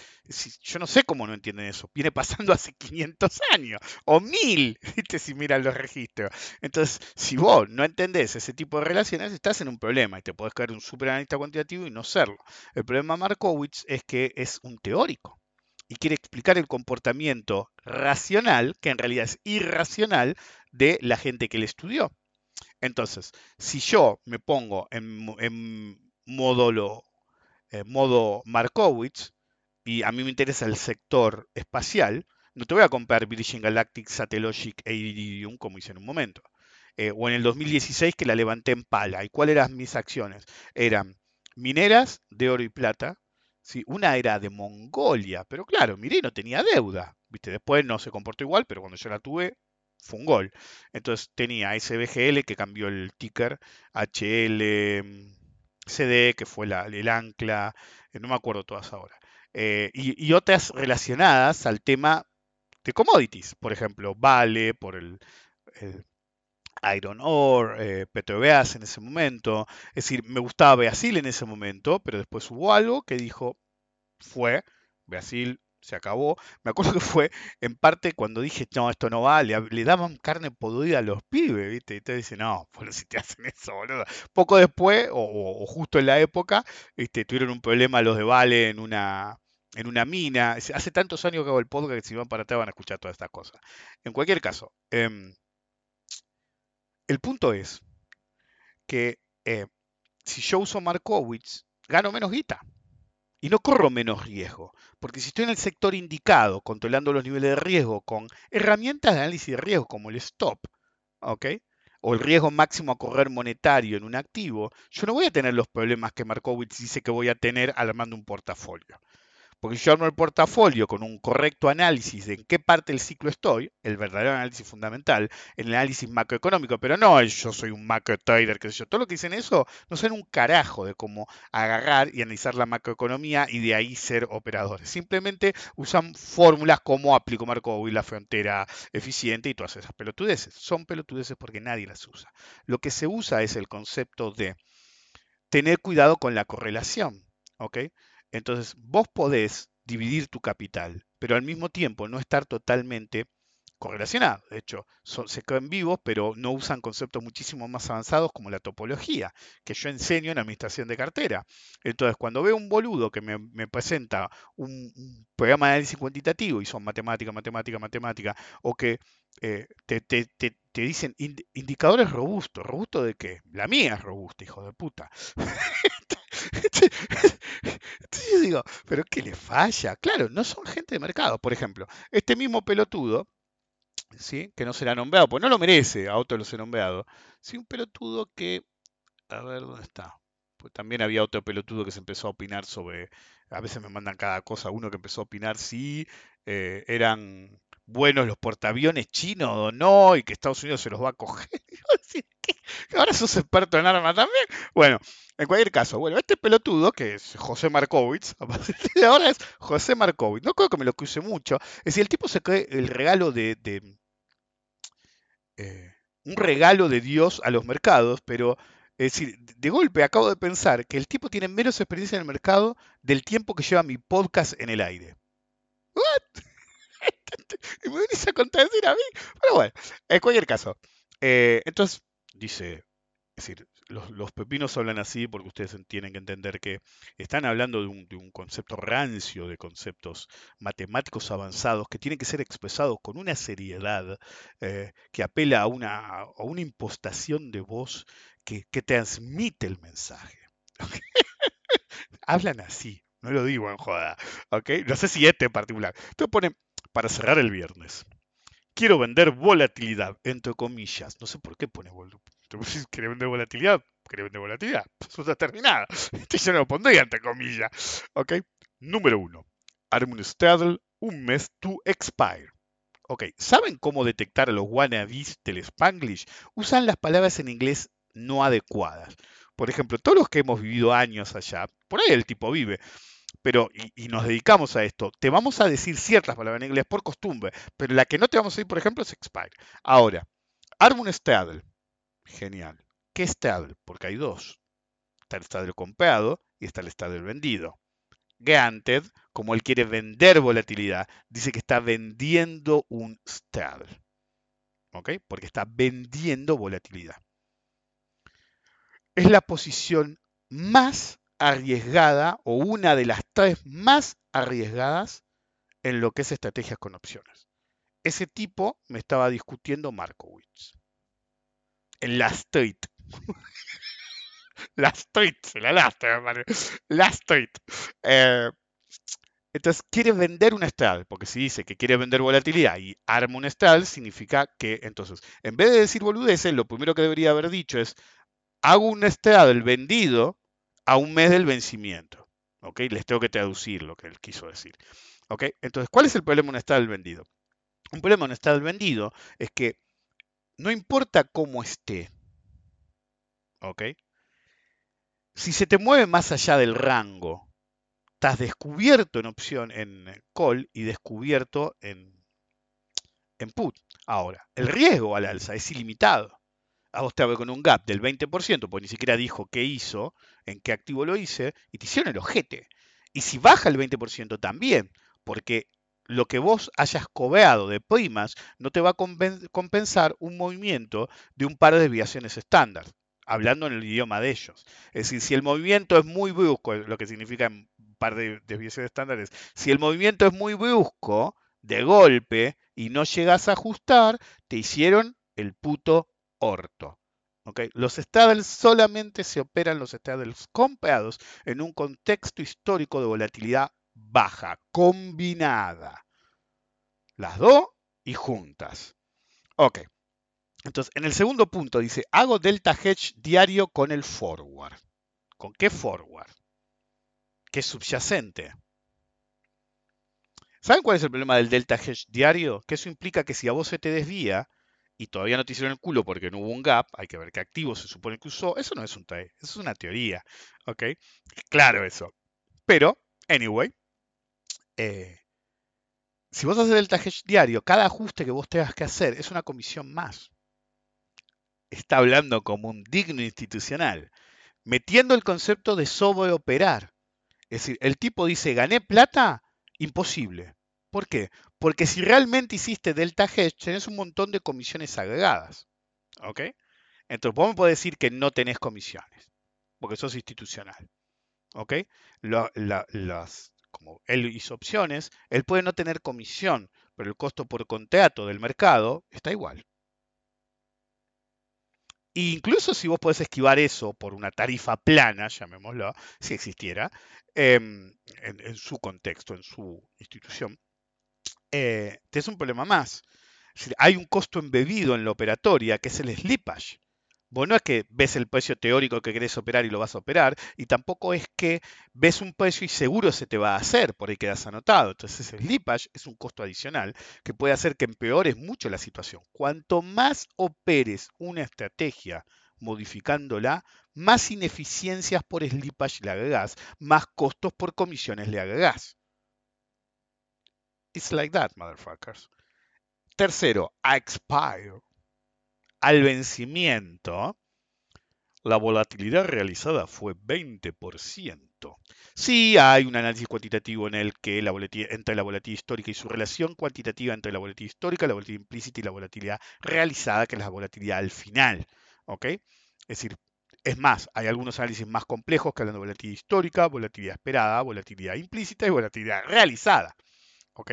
yo no sé cómo no entienden eso. Viene pasando <laughs> hace 500 años o 1000, <laughs> ¿viste? Si miran los registros. Entonces, si vos no entendés ese tipo de relaciones, estás en un problema y te podés caer un super analista cuantitativo y no serlo. El problema de Markowitz es que es un teórico y quiere explicar el comportamiento racional, que en realidad es irracional, de la gente que le estudió. Entonces, si yo me pongo en, mo- en modo, lo- eh, modo Markowitz y a mí me interesa el sector espacial, no te voy a comprar Virgin Galactic, Satellogic e Iridium como hice en un momento. Eh, o en el 2016 que la levanté en pala. ¿Y cuáles eran mis acciones? Eran mineras de oro y plata. ¿sí? Una era de Mongolia, pero claro, miré, no tenía deuda. ¿viste? Después no se comportó igual, pero cuando yo la tuve, fue un gol. Entonces tenía SBGL que cambió el ticker, HL, CD que fue el ancla, eh, no me acuerdo todas ahora. Eh, y, otras relacionadas al tema de commodities, por ejemplo, Vale, por el, Iron Ore, eh, en ese momento. Es decir, me gustaba Brasil en ese momento, pero después hubo algo que dijo, fue, Brasil se acabó. Me acuerdo que fue en parte cuando dije, no, esto no va, le, daban carne podrida a los pibes, ¿viste? Y te dice, no, bueno, si te hacen eso, boludo. Poco después, o, justo en la época, ¿viste? tuvieron un problema los de Vale en una, en una mina. Hace tantos años que hago el podcast que si van para atrás van a escuchar todas estas cosas. En cualquier caso, em, el punto es que eh, si yo uso Markowitz, gano menos guita. Y no corro menos riesgo, porque si estoy en el sector indicado, controlando los niveles de riesgo con herramientas de análisis de riesgo como el stop, ¿ok? O el riesgo máximo a correr monetario en un activo, yo no voy a tener los problemas que Markowitz dice que voy a tener armando un portafolio. Porque yo armo el portafolio con un correcto análisis de en qué parte del ciclo estoy, el verdadero análisis fundamental, el análisis macroeconómico, pero no yo soy un macro trader, qué sé yo, todo lo que dicen eso no saben un carajo de cómo agarrar y analizar la macroeconomía y de ahí ser operadores. Simplemente usan fórmulas como aplico Markowitz, la frontera eficiente y todas esas pelotudeces. Son pelotudeces porque nadie las usa. Lo que se usa es el concepto de tener cuidado con la correlación, ¿ok? Entonces, vos podés dividir tu capital, pero al mismo tiempo no estar totalmente correlacionados. De hecho, son- se quedan vivos, pero no usan conceptos muchísimo más avanzados como la topología, que yo enseño en administración de cartera. Entonces, cuando veo un boludo que me, presenta un, programa de análisis cuantitativo y son matemática, matemática, matemática, o que eh, te, te- te- te dicen ind- indicadores robustos, ¿robusto de qué? La mía es robusta, hijo de puta. <laughs> Entonces <laughs> yo digo, ¿pero qué le falla? Claro, no son gente de mercado. Por ejemplo, este mismo pelotudo, ¿sí? que no será nombrado, pues no lo merece, a otro lo he nombrado, ¿sí? un pelotudo que, a ver, ¿dónde está? Pues también había otro pelotudo que se empezó a opinar sobre, a veces me mandan cada cosa, uno que empezó a opinar si eh, eran buenos los portaaviones chinos o no, y que Estados Unidos se los va a coger. <laughs> Ahora sos experto en armas también. Bueno, en cualquier caso, bueno, este pelotudo, que es José Markovitz, <laughs> a partir de ahora es José Markovitz, no creo que me lo use mucho, es decir, el tipo se cree el regalo de, de, eh, un regalo de Dios a los mercados, pero es decir, de golpe acabo de pensar que el tipo tiene menos experiencia en el mercado del tiempo que lleva mi podcast en el aire. ¿What? Y me venís a contradecir a mí. Pero bueno, en cualquier caso. eh, entonces, dice, es decir, los, los pepinos hablan así porque ustedes tienen que entender que están hablando de un, de un concepto rancio, de conceptos matemáticos avanzados que tienen que ser expresados con una seriedad eh, que apela a una, a una impostación de voz que, que transmite el mensaje. <laughs> Hablan así, no lo digo en joda. ¿ok? No sé si este en particular. Entonces ponen, para cerrar el viernes, quiero vender volatilidad, entre comillas. No sé por qué pone vol- <laughs> ¿Quiere vender volatilidad? ¿Quiere vender volatilidad? <laughs> Eso está terminada. <laughs> Este yo no lo pondría entre comillas. ¿Ok? Número uno. Armin Stadl, un mes to expire. Ok, ¿saben cómo detectar a los wannabes del Spanglish? Usan las palabras en inglés no adecuadas. Por ejemplo, todos los que hemos vivido años allá, por ahí el tipo vive, pero y, nos dedicamos a esto, te vamos a decir ciertas palabras en inglés por costumbre, pero la que no te vamos a decir, por ejemplo, es expire. Ahora, Armin Stadl, genial. ¿Qué Stadl? Porque hay dos. Está el Stadl comprado y está el Stadl vendido. Granted, como él quiere vender volatilidad, dice que está vendiendo un straddle. ¿Ok? Porque está vendiendo volatilidad. Es la posición más arriesgada o una de las tres más arriesgadas en lo que es estrategias con opciones. Ese tipo me estaba discutiendo Markowitz. En la street. <laughs> la street, la lastra. La street. Eh, entonces, quiere vender un straddle, porque si dice que quiere vender volatilidad y arma un straddle, significa que, entonces, en vez de decir boludeces, lo primero que debería haber dicho es, hago un straddle vendido a un mes del vencimiento. ¿Ok? Les tengo que traducir lo que él quiso decir. ¿Ok? Entonces, ¿cuál es el problema de un straddle vendido? Un problema de un straddle vendido es que no importa cómo esté, ¿ok? Si se te mueve más allá del rango, estás descubierto en opción en call y descubierto en, en put. Ahora, el riesgo al alza es ilimitado. A vos te con un gap del 20%, porque ni siquiera dijo qué hizo, en qué activo lo hice, y te hicieron el ojete. Y si baja el 20% también, porque lo que vos hayas cobeado de primas no te va a compen- compensar un movimiento de un par de desviaciones estándar, hablando en el idioma de ellos. Es decir, si el movimiento es muy brusco, lo que significa un par de desviaciones estándares, si el movimiento es muy brusco, de golpe, y no llegas a ajustar, te hicieron el puto orto. Los straddles solamente se operan los straddles comprados en un contexto histórico de volatilidad baja, combinada. Las dos y juntas. Ok. Entonces, en el segundo punto dice, hago delta hedge diario con el forward. ¿Con qué forward? ¿Qué subyacente? ¿Saben cuál es el problema del delta hedge diario? Que eso implica que si a vos se te desvía y todavía no te hicieron el culo porque no hubo un gap, hay que ver qué activo se supone que usó, eso no es un trade, eso es una teoría. ¿Ok? Claro eso. Pero, anyway, eh, si vos haces delta hedge diario, cada ajuste que vos tengas que hacer es una comisión más. Está hablando como un digno institucional, metiendo el concepto de sobreoperar. Es decir, el tipo dice, gané plata, imposible, ¿Por qué? Porque si realmente hiciste delta hedge, tenés un montón de comisiones agregadas. ¿Ok? Entonces, vos me podés decir que no tenés comisiones, porque sos institucional. ¿Ok? Las, como él hizo opciones, él puede no tener comisión, pero el costo por contrato del mercado está igual. E incluso si vos podés esquivar eso por una tarifa plana, llamémoslo, si existiera, em, en su contexto, en su institución, eh, tenés un problema más. Hay un costo embebido en la operatoria que es el slippage. Vos no es que ves el precio teórico que querés operar y lo vas a operar, y tampoco es que ves un precio y seguro se te va a hacer, por ahí quedas anotado. Entonces, el slippage es un costo adicional que puede hacer que empeores mucho la situación. Cuanto más operes una estrategia modificándola, más ineficiencias por slippage le agregás, más costos por comisiones le agregás. It's like that, motherfuckers. Tercero, a expire. Al vencimiento, la volatilidad realizada fue 20%. Sí hay un análisis cuantitativo en el que la volatilidad, entre la volatilidad histórica y su relación cuantitativa entre la volatilidad histórica, la volatilidad implícita y la volatilidad realizada, que es la volatilidad al final. ¿ok? Es decir, es más, hay algunos análisis más complejos que hablan de volatilidad histórica, volatilidad esperada, volatilidad implícita y volatilidad realizada. ¿Ok?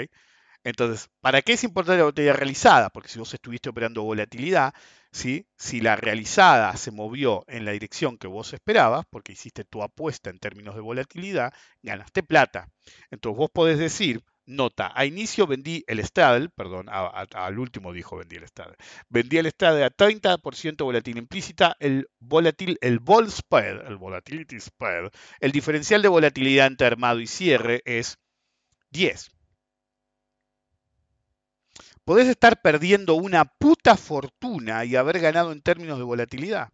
Entonces, ¿para qué es importante la volatilidad realizada? Porque si vos estuviste operando volatilidad, ¿sí? si la realizada se movió en la dirección que vos esperabas, porque hiciste tu apuesta en términos de volatilidad, ganaste plata. Entonces vos podés decir, nota, a inicio vendí el straddle, perdón, al último dijo vendí el straddle, vendí el straddle a 30% volatilidad implícita, el volatil, el vol spread, el volatility spread, el diferencial de volatilidad entre armado y cierre es 10 podés estar perdiendo una puta fortuna y haber ganado en términos de volatilidad,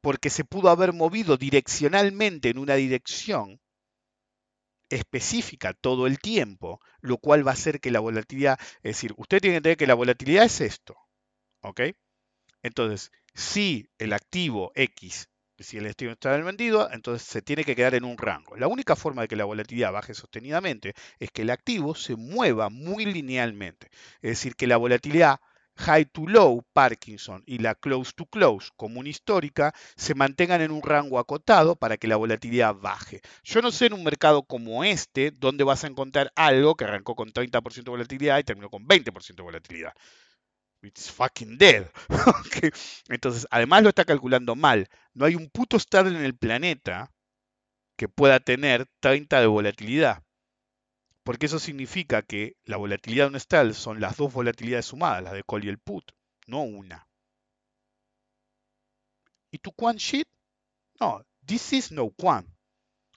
porque se pudo haber movido direccionalmente en una dirección específica todo el tiempo, lo cual va a hacer que la volatilidad, es decir, usted tiene que entender que la volatilidad es esto, ¿ok? Entonces, si el activo X, si el activo está en vendido, entonces se tiene que quedar en un rango. La única forma de que la volatilidad baje sostenidamente es que el activo se mueva muy linealmente. Es decir, que la volatilidad high to low, Parkinson, y la close to close, común histórica, se mantengan en un rango acotado para que la volatilidad baje. Yo no sé en un mercado como este, dónde vas a encontrar algo que arrancó con 30% de volatilidad y terminó con 20% de volatilidad. It's fucking dead. <laughs> Entonces, además lo está calculando mal. No hay un puto straddle en el planeta que pueda tener 30 de volatilidad. Porque eso significa que la volatilidad de un straddle son las dos volatilidades sumadas, la de call y el put, no una. ¿Y tu quant sheet? No, this is no quant.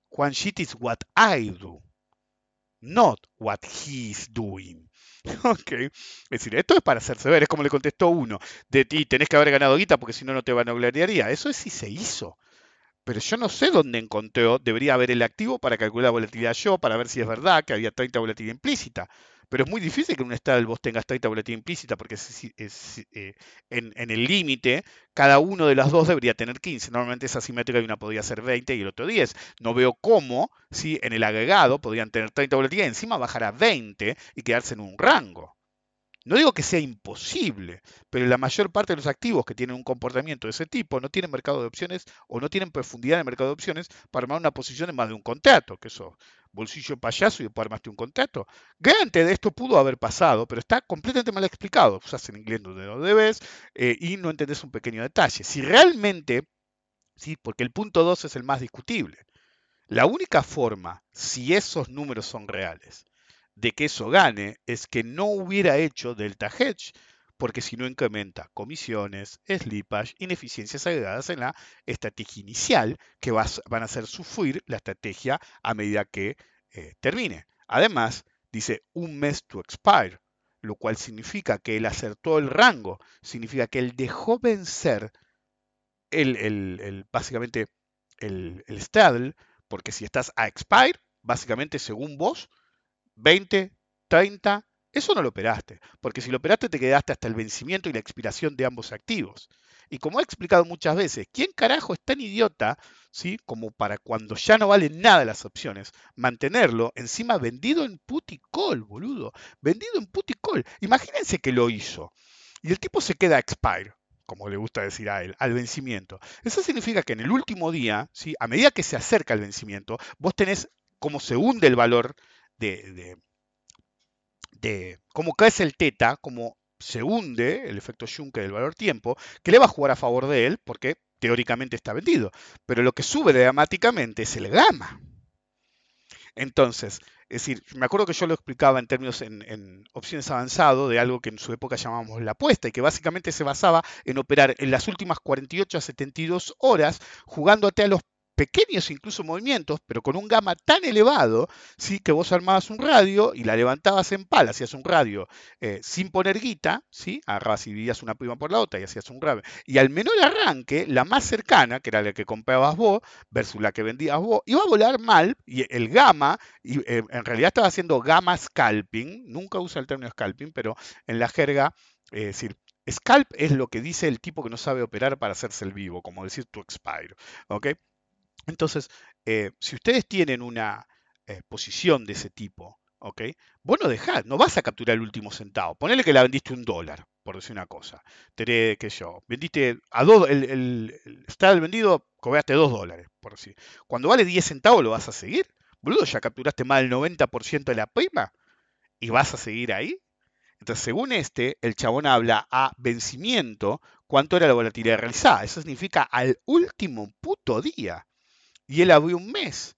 Quant sheet is what I do, not what he's doing. <laughs> Ok. Es decir, esto es para hacerse ver, es como le contestó uno, de ti tenés que haber ganado guita porque si no, no te van a gloriaría. Eso es si se hizo. Pero yo no sé dónde encontró, debería haber el activo para calcular la volatilidad yo, para ver si es verdad que había 30 volatilidad implícita. Pero es muy difícil que en un estado vos tengas 30 volatilidad implícita porque es, es, eh, en, el límite cada uno de las dos debería tener 15. Normalmente esa simétrica y una podría ser 20 y el otro 10. No veo cómo si en el agregado podrían tener 30 volatilidad y encima bajar a 20 y quedarse en un rango. No digo que sea imposible, pero la mayor parte de los activos que tienen un comportamiento de ese tipo no tienen mercado de opciones o no tienen profundidad en el mercado de opciones para armar una posición en más de un contrato, que eso, bolsillo payaso y después armaste un contrato. Grande de esto pudo haber pasado, pero está completamente mal explicado. Usas en inglés donde no debes eh, y no entendés un pequeño detalle. Si realmente, sí, porque el punto 2 es el más discutible. La única forma, si esos números son reales, de que eso gane es que no hubiera hecho delta hedge, porque si no incrementa comisiones, slippage, ineficiencias agregadas en la estrategia inicial que van a hacer sufrir la estrategia a medida que eh, termine. Además, dice un mes to expire, lo cual significa que él acertó el rango, significa que él dejó vencer el, el básicamente el, el straddle, porque si estás a expire, básicamente según vos, 20, 30 Eso no lo operaste, porque si lo operaste te quedaste hasta el vencimiento y la expiración de ambos activos. Y como he explicado muchas veces, ¿quién carajo es tan idiota, ¿sí? como para cuando ya no valen nada las opciones, mantenerlo encima vendido en put y call, boludo? Vendido en put y call. Imagínense que lo hizo. Y el tipo se queda expire, como le gusta decir a él, al vencimiento. Eso significa que en el último día, ¿sí? a medida que se acerca el vencimiento, vos tenés como se hunde el valor de, de cómo crece el teta, como se hunde el efecto Juncker del valor tiempo, que le va a jugar a favor de él porque teóricamente está vendido. Pero lo que sube dramáticamente es el gamma. Entonces, es decir, me acuerdo que yo lo explicaba en términos en, en, opciones avanzado de algo que en su época llamábamos la apuesta y que básicamente se basaba en operar en las últimas 48 a 72 horas jugándote a los pequeños incluso movimientos, pero con un gamma tan elevado, ¿sí? que vos armabas un radio y la levantabas en pala, hacías un radio eh, sin poner guita, ¿sí? agarrabas y dividías una prima por la otra y hacías un radio. Y al menor arranque, la más cercana, que era la que comprabas vos, versus la que vendías vos, iba a volar mal, y el gamma, eh, en realidad estaba haciendo gamma scalping, nunca usa el término scalping, pero en la jerga, eh, es decir, Scalp es lo que dice el tipo que no sabe operar para hacerse el vivo, como decir tu expire. ¿ok? Entonces, eh, si ustedes tienen una eh, posición de ese tipo, ¿ok? Vos no dejás, no vas a capturar el último centavo. Ponele que la vendiste un dólar, por decir una cosa. Tenés, qué sé yo, vendiste a dos, el, el, está el vendido, cobraste dos dólares, por decir. Cuando vale 10 centavos, ¿lo vas a seguir? Boludo, ya capturaste más del 90% de la prima y vas a seguir ahí. Entonces, según este, el chabón habla a vencimiento cuánto era la volatilidad realizada. Eso significa al último puto día y él abrió un mes.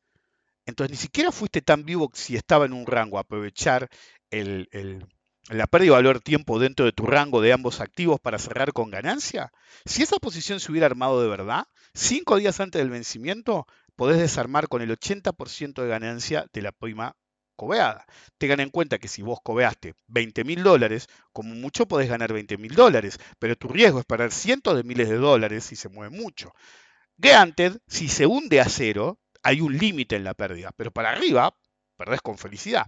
Entonces ni siquiera fuiste tan vivo si estaba en un rango, aprovechar la pérdida de valor tiempo dentro de tu rango de ambos activos para cerrar con ganancia. Si esa posición se hubiera armado de verdad, cinco días antes del vencimiento, podés desarmar con el 80% de ganancia de la prima cobeada. Tengan en cuenta que si vos cobeaste 20 mil dólares, como mucho podés ganar 20 mil dólares, pero tu riesgo es perder cientos de miles de dólares si se mueve mucho. Granted, si se hunde a cero, hay un límite en la pérdida, pero para arriba, perdés con felicidad.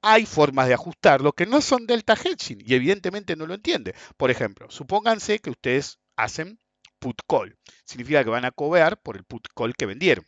Hay formas de ajustarlo que no son delta hedging y evidentemente no lo entiende. Por ejemplo, supónganse que ustedes hacen put call. Significa que van a cobrar por el put call que vendieron.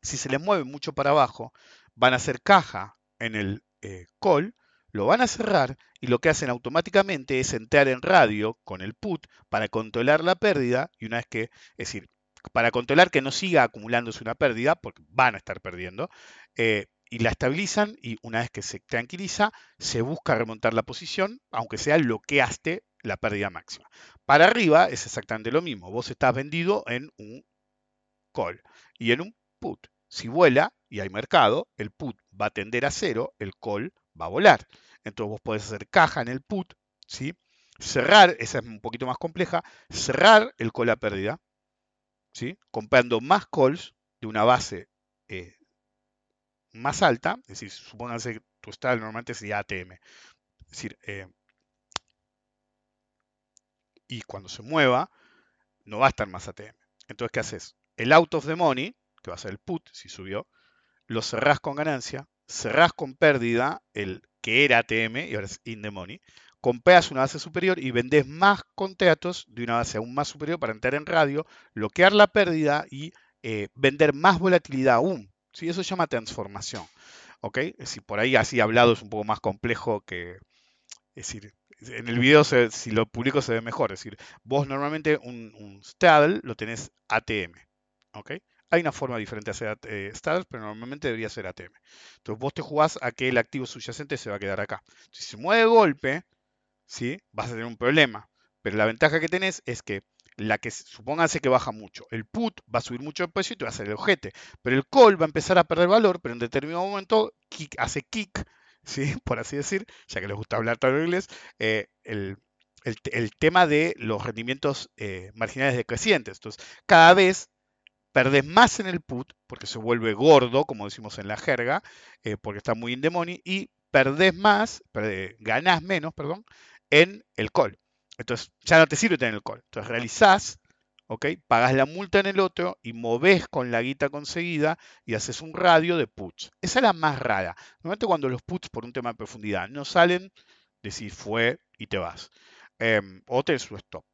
Si se les mueve mucho para abajo, van a hacer caja en el eh, call, lo van a cerrar y lo que hacen automáticamente es entrar en radio con el put para controlar la pérdida y una vez que, es decir, para controlar que no siga acumulándose una pérdida, porque van a estar perdiendo, eh, y la estabilizan y una vez que se tranquiliza, se busca remontar la posición, aunque sea lo que haste la pérdida máxima. Para arriba es exactamente lo mismo, vos estás vendido en un call y en un put. Si vuela y hay mercado, el put va a tender a cero, el call va a volar. Entonces vos podés hacer caja en el put, ¿sí? cerrar, esa es un poquito más compleja, cerrar el call a pérdida, ¿sí? comprando más calls de una base eh, más alta, es decir, supónganse que tu style normalmente sería ATM. Es decir, eh, y cuando se mueva, no va a estar más ATM. Entonces, ¿qué haces? El out of the money, que va a ser el put, si subió, lo cerrás con ganancia, cerrás con pérdida el que era ATM y ahora es in the money, compras una base superior y vendes más contratos de una base aún más superior para entrar en radio, bloquear la pérdida y eh, vender más volatilidad aún. ¿sí? Eso se llama transformación. ¿ok? Si por ahí así hablado es un poco más complejo que... Es decir, en el video si lo publico se ve mejor. Es decir, vos normalmente un, un straddle lo tenés ATM. ¿ok? Hay una forma diferente de hacer eh, straddles, pero normalmente debería ser ATM. Entonces vos te jugás a que el activo subyacente se va a quedar acá. Si se mueve golpe, ¿sí? vas a tener un problema. Pero la ventaja que tenés es que la que supónganse que baja mucho, el put va a subir mucho el precio y te va a hacer el ojete. Pero el call va a empezar a perder valor, pero en determinado momento kick, hace kick, <laughs> ¿sí? por así decir, ya que les gusta hablar tanto inglés, eh, el, el, el, tema de los rendimientos eh, marginales decrecientes. Entonces, cada vez perdés más en el put, porque se vuelve gordo, como decimos en la jerga, eh, porque está muy in the money, y perdés más, perdés, ganás menos, perdón, en el call. Entonces ya no te sirve tener el call. Entonces realizás, ¿ok? Pagás la multa en el otro y movés con la guita conseguida y haces un radio de puts. Esa es la más rara. Normalmente cuando los puts por un tema de profundidad no salen, decís fue y te vas. Em, o tenés su stop.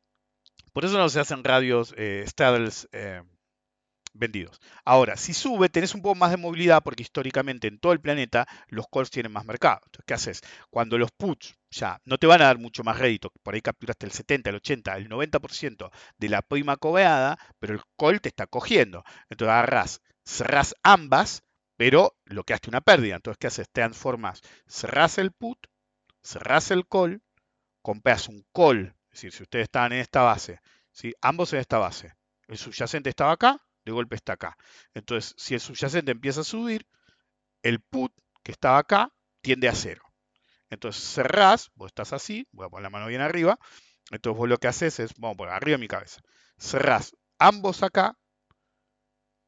Por eso no se hacen radios eh, straddles eh, vendidos. Ahora, si sube, tenés un poco más de movilidad porque históricamente en todo el planeta los calls tienen más mercado. Entonces, ¿qué haces? Cuando los puts ya no te van a dar mucho más rédito, por ahí capturaste el 70, el 80, el 90% de la prima cobeada, pero el call te está cogiendo. Entonces agarrás, cerrás ambas, pero lo que hace una pérdida. Entonces, ¿qué haces? Transformas, cerrás el put, cerrás el call, compras un call, es decir, si ustedes estaban en esta base, ¿sí? ambos en esta base, el subyacente estaba acá, de golpe está acá. Entonces, si el subyacente empieza a subir, el put que estaba acá tiende a cero. Entonces cerrás, vos estás así, voy a poner la mano bien arriba, entonces vos lo que haces es, vamos por arriba de mi cabeza, cerrás ambos acá,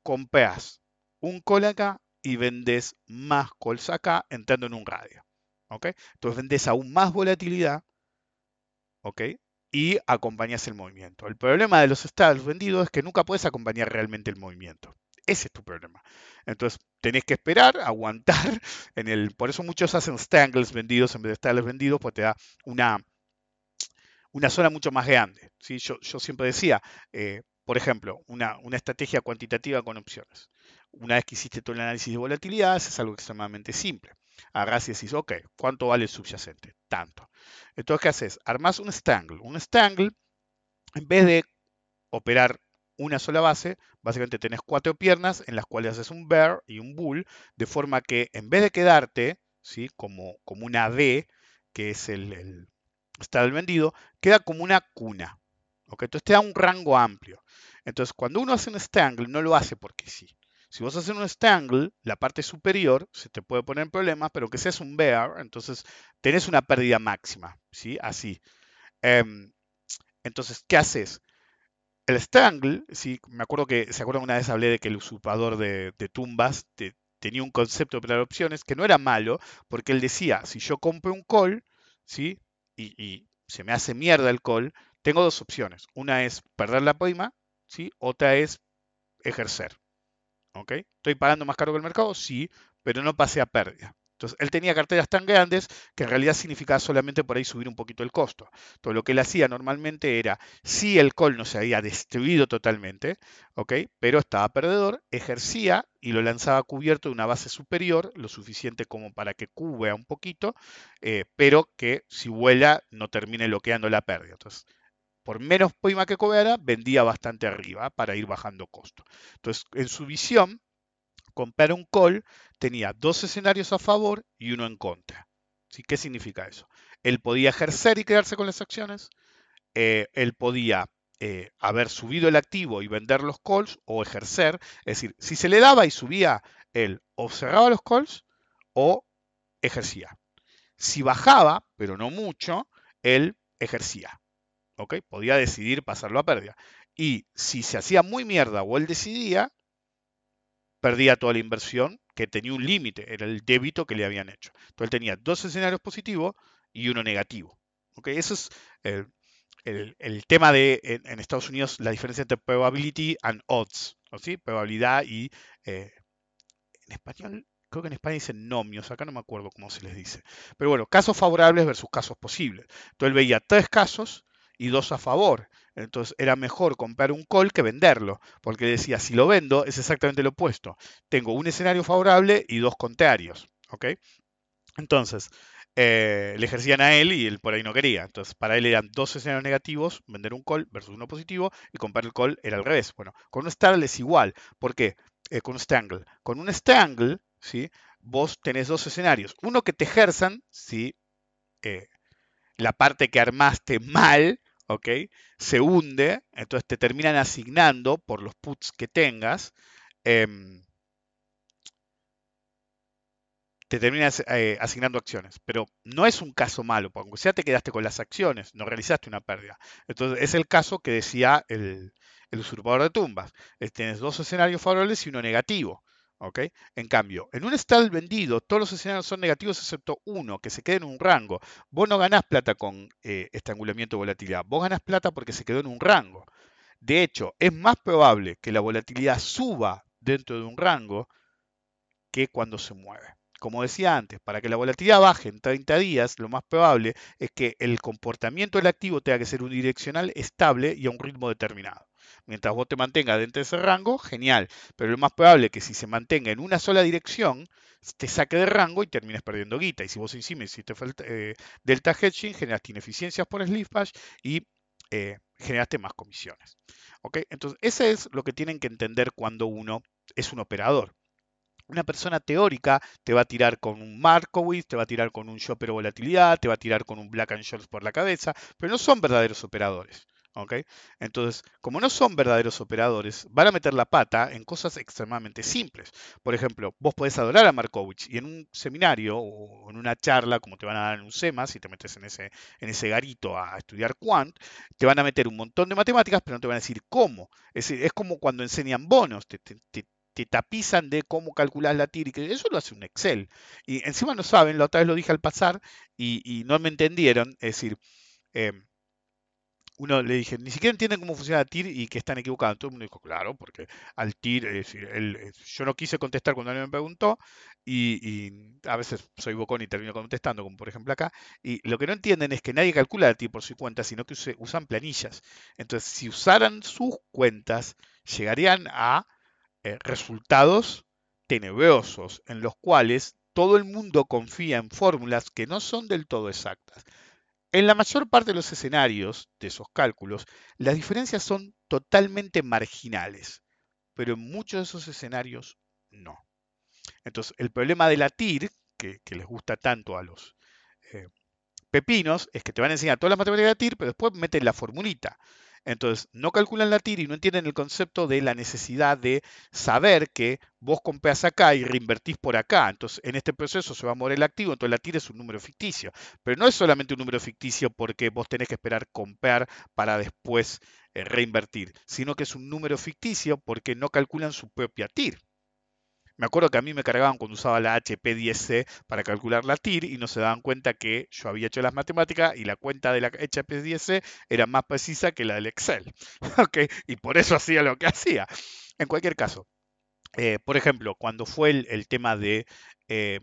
compras un call acá y vendes más calls acá entrando en un radio. ¿ok? Entonces vendes aún más volatilidad ¿ok? Y acompañas el movimiento. El problema de los estados vendidos es que nunca puedes acompañar realmente el movimiento. Ese es tu problema. Entonces, tenés que esperar, <laughs> aguantar. En el, por eso muchos hacen stangles vendidos en vez de stangles vendidos, pues te da una, una zona mucho más grande. ¿sí? Yo, siempre decía, eh, por ejemplo, una, una, estrategia cuantitativa con opciones. Una vez que hiciste todo el análisis de volatilidad, es algo extremadamente simple. Agarrás y decís, ok, ¿cuánto vale el subyacente? Tanto. Entonces, ¿qué haces? Armás un stangle. Un stangle, en vez de operar una sola base, básicamente tenés cuatro piernas en las cuales haces un bear y un bull, de forma que en vez de quedarte ¿sí? como, como una D, que es el, el del vendido, queda como una cuna. Entonces te da un rango amplio. Entonces, cuando uno hace un stangle, no lo hace porque sí. Si vos haces un stangle, la parte superior se te puede poner en problemas, pero que seas un bear, entonces tenés una pérdida máxima, ¿sí? Así. Um, entonces, ¿qué haces? El strangle, sí, me acuerdo que, ¿se acuerdan una vez hablé de que el usurpador de, tumbas te, tenía un concepto de operar opciones que no era malo, porque él decía, si yo compro un call, ¿sí? Y, y se me hace mierda el call, tengo dos opciones. Una es perder la prima, ¿sí? Otra es ejercer. ¿Estoy pagando más caro que el mercado? Sí, pero no pasé a pérdida. Entonces, él tenía carteras tan grandes que en realidad significaba solamente por ahí subir un poquito el costo. Todo lo que él hacía normalmente era, si el call no se había destruido totalmente, ¿ok? Pero estaba perdedor, ejercía y lo lanzaba cubierto de una base superior, lo suficiente como para que cubra un poquito, eh, pero que si vuela no termine bloqueando la pérdida. Entonces, por menos prima que cobrara, vendía bastante arriba para ir bajando costo. Entonces, en su visión, comprar un call tenía dos escenarios a favor y uno en contra. ¿Sí? ¿Qué significa eso? Él podía ejercer y quedarse con las acciones, eh, él podía eh, haber subido el activo y vender los calls o ejercer, es decir, si se le daba y subía, él o cerraba los calls o ejercía. Si bajaba, pero no mucho, él ejercía. Podía decidir pasarlo a pérdida. Y si se hacía muy mierda o él decidía, perdía toda la inversión que tenía un límite, era el débito que le habían hecho. Entonces él tenía dos escenarios positivos y uno negativo. Eso es el, tema de en, Estados Unidos la diferencia entre probability and odds, ¿sí? probabilidad y eh, en español creo que en España dicen nomios, acá no me acuerdo cómo se les dice. Pero bueno, casos favorables versus casos posibles. Entonces él veía tres casos y dos a favor. Entonces era mejor comprar un call que venderlo, porque decía, si lo vendo es exactamente lo opuesto. Tengo un escenario favorable y dos contrarios. ¿ok? Entonces, eh, le ejercían a él y él por ahí no quería. Entonces, para él eran dos escenarios negativos, vender un call versus uno positivo, y comprar el call era al revés. Bueno, con un startle es igual. ¿Por qué? Eh, con un strangle. Con un strangle, ¿sí? vos tenés dos escenarios. Uno que te ejerzan, ¿sí? Eh, la parte que armaste mal, ¿ok? Se hunde, entonces te terminan asignando por los puts que tengas, em, te terminan eh, asignando acciones. Pero no es un caso malo, porque aunque sea te quedaste con las acciones, no realizaste una pérdida. Entonces es el caso que decía el, el usurpador de tumbas. Tienes dos escenarios favorables y uno negativo. En cambio, en un stall vendido, todos los escenarios son negativos excepto uno, que se queda en un rango. Vos no ganás plata con eh, estrangulamiento de volatilidad, vos ganás plata porque se quedó en un rango. De hecho, es más probable que la volatilidad suba dentro de un rango que cuando se mueve. Como decía antes, para que la volatilidad baje en 30 días, lo más probable es que el comportamiento del activo tenga que ser unidireccional, estable y a un ritmo determinado. Mientras vos te mantengas dentro de ese rango, genial. Pero lo más probable es que si se mantenga en una sola dirección, te saque de rango y termines perdiendo guita. Y si vos encima hiciste eh, delta hedging, generaste ineficiencias por slippage y eh, generaste más comisiones. ¿Ok? Entonces, ese es lo que tienen que entender cuando uno es un operador. Una persona teórica te va a tirar con un Markowitz, te va a tirar con un Shopper volatilidad, te va a tirar con un Black and Shorts por la cabeza, pero no son verdaderos operadores. Entonces, como no son verdaderos operadores, van a meter la pata en cosas extremadamente simples. Por ejemplo, vos podés adorar a Markovich y en un seminario o en una charla, como te van a dar en un SEMA, si te metes en ese, en ese garito a estudiar quant, te van a meter un montón de matemáticas, pero no te van a decir cómo. Es, es como cuando enseñan bonos, te, tapizan de cómo calcular la TIR y que eso lo hace un Excel. Y encima no saben, la otra vez lo dije al pasar y, no me entendieron, es decir, em, uno le dije, ni siquiera entienden cómo funciona TIR y que están equivocados. Todo el mundo dijo, claro, porque al TIR, es decir, yo no quise contestar cuando alguien me preguntó y, a veces soy bocón y termino contestando, como por ejemplo acá. Y lo que no entienden es que nadie calcula el TIR por su cuenta, sino que usan planillas. Entonces, si usaran sus cuentas, llegarían a eh, resultados tenebrosos en los cuales todo el mundo confía en fórmulas que no son del todo exactas. En la mayor parte de los escenarios de esos cálculos, las diferencias son totalmente marginales, pero en muchos de esos escenarios no. Entonces, el problema de la TIR, que, les gusta tanto a los eh, pepinos, es que te van a enseñar todas las matemáticas de TIR, pero después meten la formulita. Entonces, no calculan la TIR y no entienden el concepto de la necesidad de saber que vos compras acá y reinvertís por acá. Entonces, en este proceso se va a mover el activo, entonces la TIR es un número ficticio. Pero no es solamente un número ficticio porque vos tenés que esperar comprar para después eh, reinvertir, sino que es un número ficticio porque no calculan su propia TIR. Me acuerdo que a mí me cargaban cuando usaba la HP10C para calcular la TIR y no se daban cuenta que yo había hecho las matemáticas y la cuenta de la HP10C era más precisa que la del Excel. <laughs> Y por eso hacía lo que hacía. En cualquier caso, eh, por ejemplo, cuando fue el, tema de... Eh,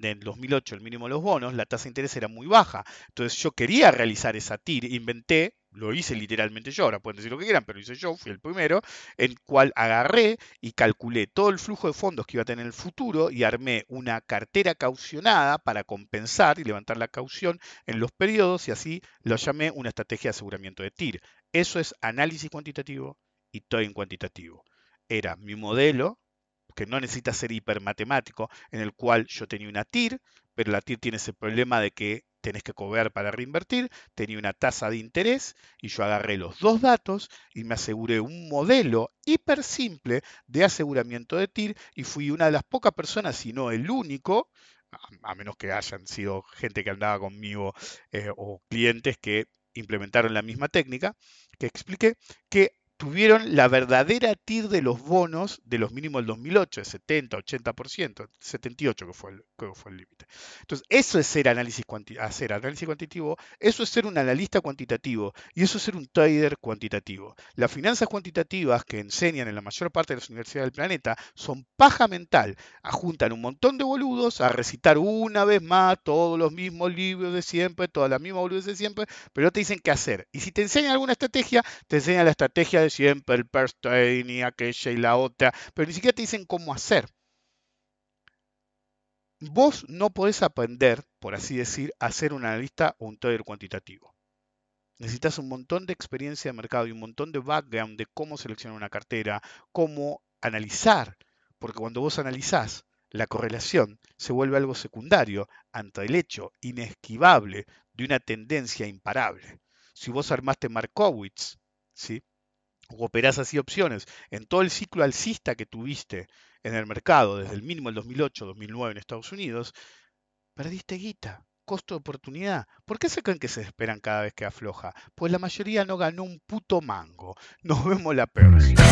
en 2008 el mínimo de los bonos, la tasa de interés era muy baja. Entonces yo quería realizar esa TIR, inventé lo hice literalmente yo, ahora pueden decir lo que quieran, pero lo hice yo, fui el primero, en cual agarré y calculé todo el flujo de fondos que iba a tener en el futuro y armé una cartera caucionada para compensar y levantar la caución en los periodos y así lo llamé una estrategia de aseguramiento de TIR. Eso es análisis cuantitativo y trading cuantitativo. Era mi modelo, que no necesita ser hipermatemático, en el cual yo tenía una TIR, pero la TIR tiene ese problema de que tenés que cobrar para reinvertir, tenía una tasa de interés y yo agarré los dos datos y me aseguré un modelo hiper simple de aseguramiento de TIR y fui una de las pocas personas, si no el único, a menos que hayan sido gente que andaba conmigo eh, o clientes que implementaron la misma técnica, que expliqué que tuvieron la verdadera TIR de los bonos de los mínimos del 2008, de 70, 80%, 78 que fue el, fue el límite. Entonces, eso es ser análisis, hacer análisis cuantitativo, eso es ser un analista cuantitativo y eso es ser un trader cuantitativo. Las finanzas cuantitativas que enseñan en la mayor parte de las universidades del planeta son paja mental. Ajuntan un montón de boludos a recitar una vez más todos los mismos libros de siempre, todas las mismas boludos de siempre, pero no te dicen qué hacer. Y si te enseñan alguna estrategia, te enseñan la estrategia de siempre, el first y aquella y la otra, pero ni siquiera te dicen cómo hacer. Vos no podés aprender, por así decir, a ser un analista o un trader cuantitativo. Necesitas un montón de experiencia de mercado y un montón de background de cómo seleccionar una cartera, cómo analizar, porque cuando vos analizás, la correlación se vuelve algo secundario ante el hecho inesquivable de una tendencia imparable. Si vos armaste Markowitz, ¿sí? Operás así opciones en todo el ciclo alcista que tuviste en el mercado desde el mínimo del 2008-2009 en Estados Unidos, perdiste guita, costo de oportunidad. ¿Por qué se creen que se esperan cada vez que afloja? Pues la mayoría no ganó un puto mango. Nos vemos la próxima.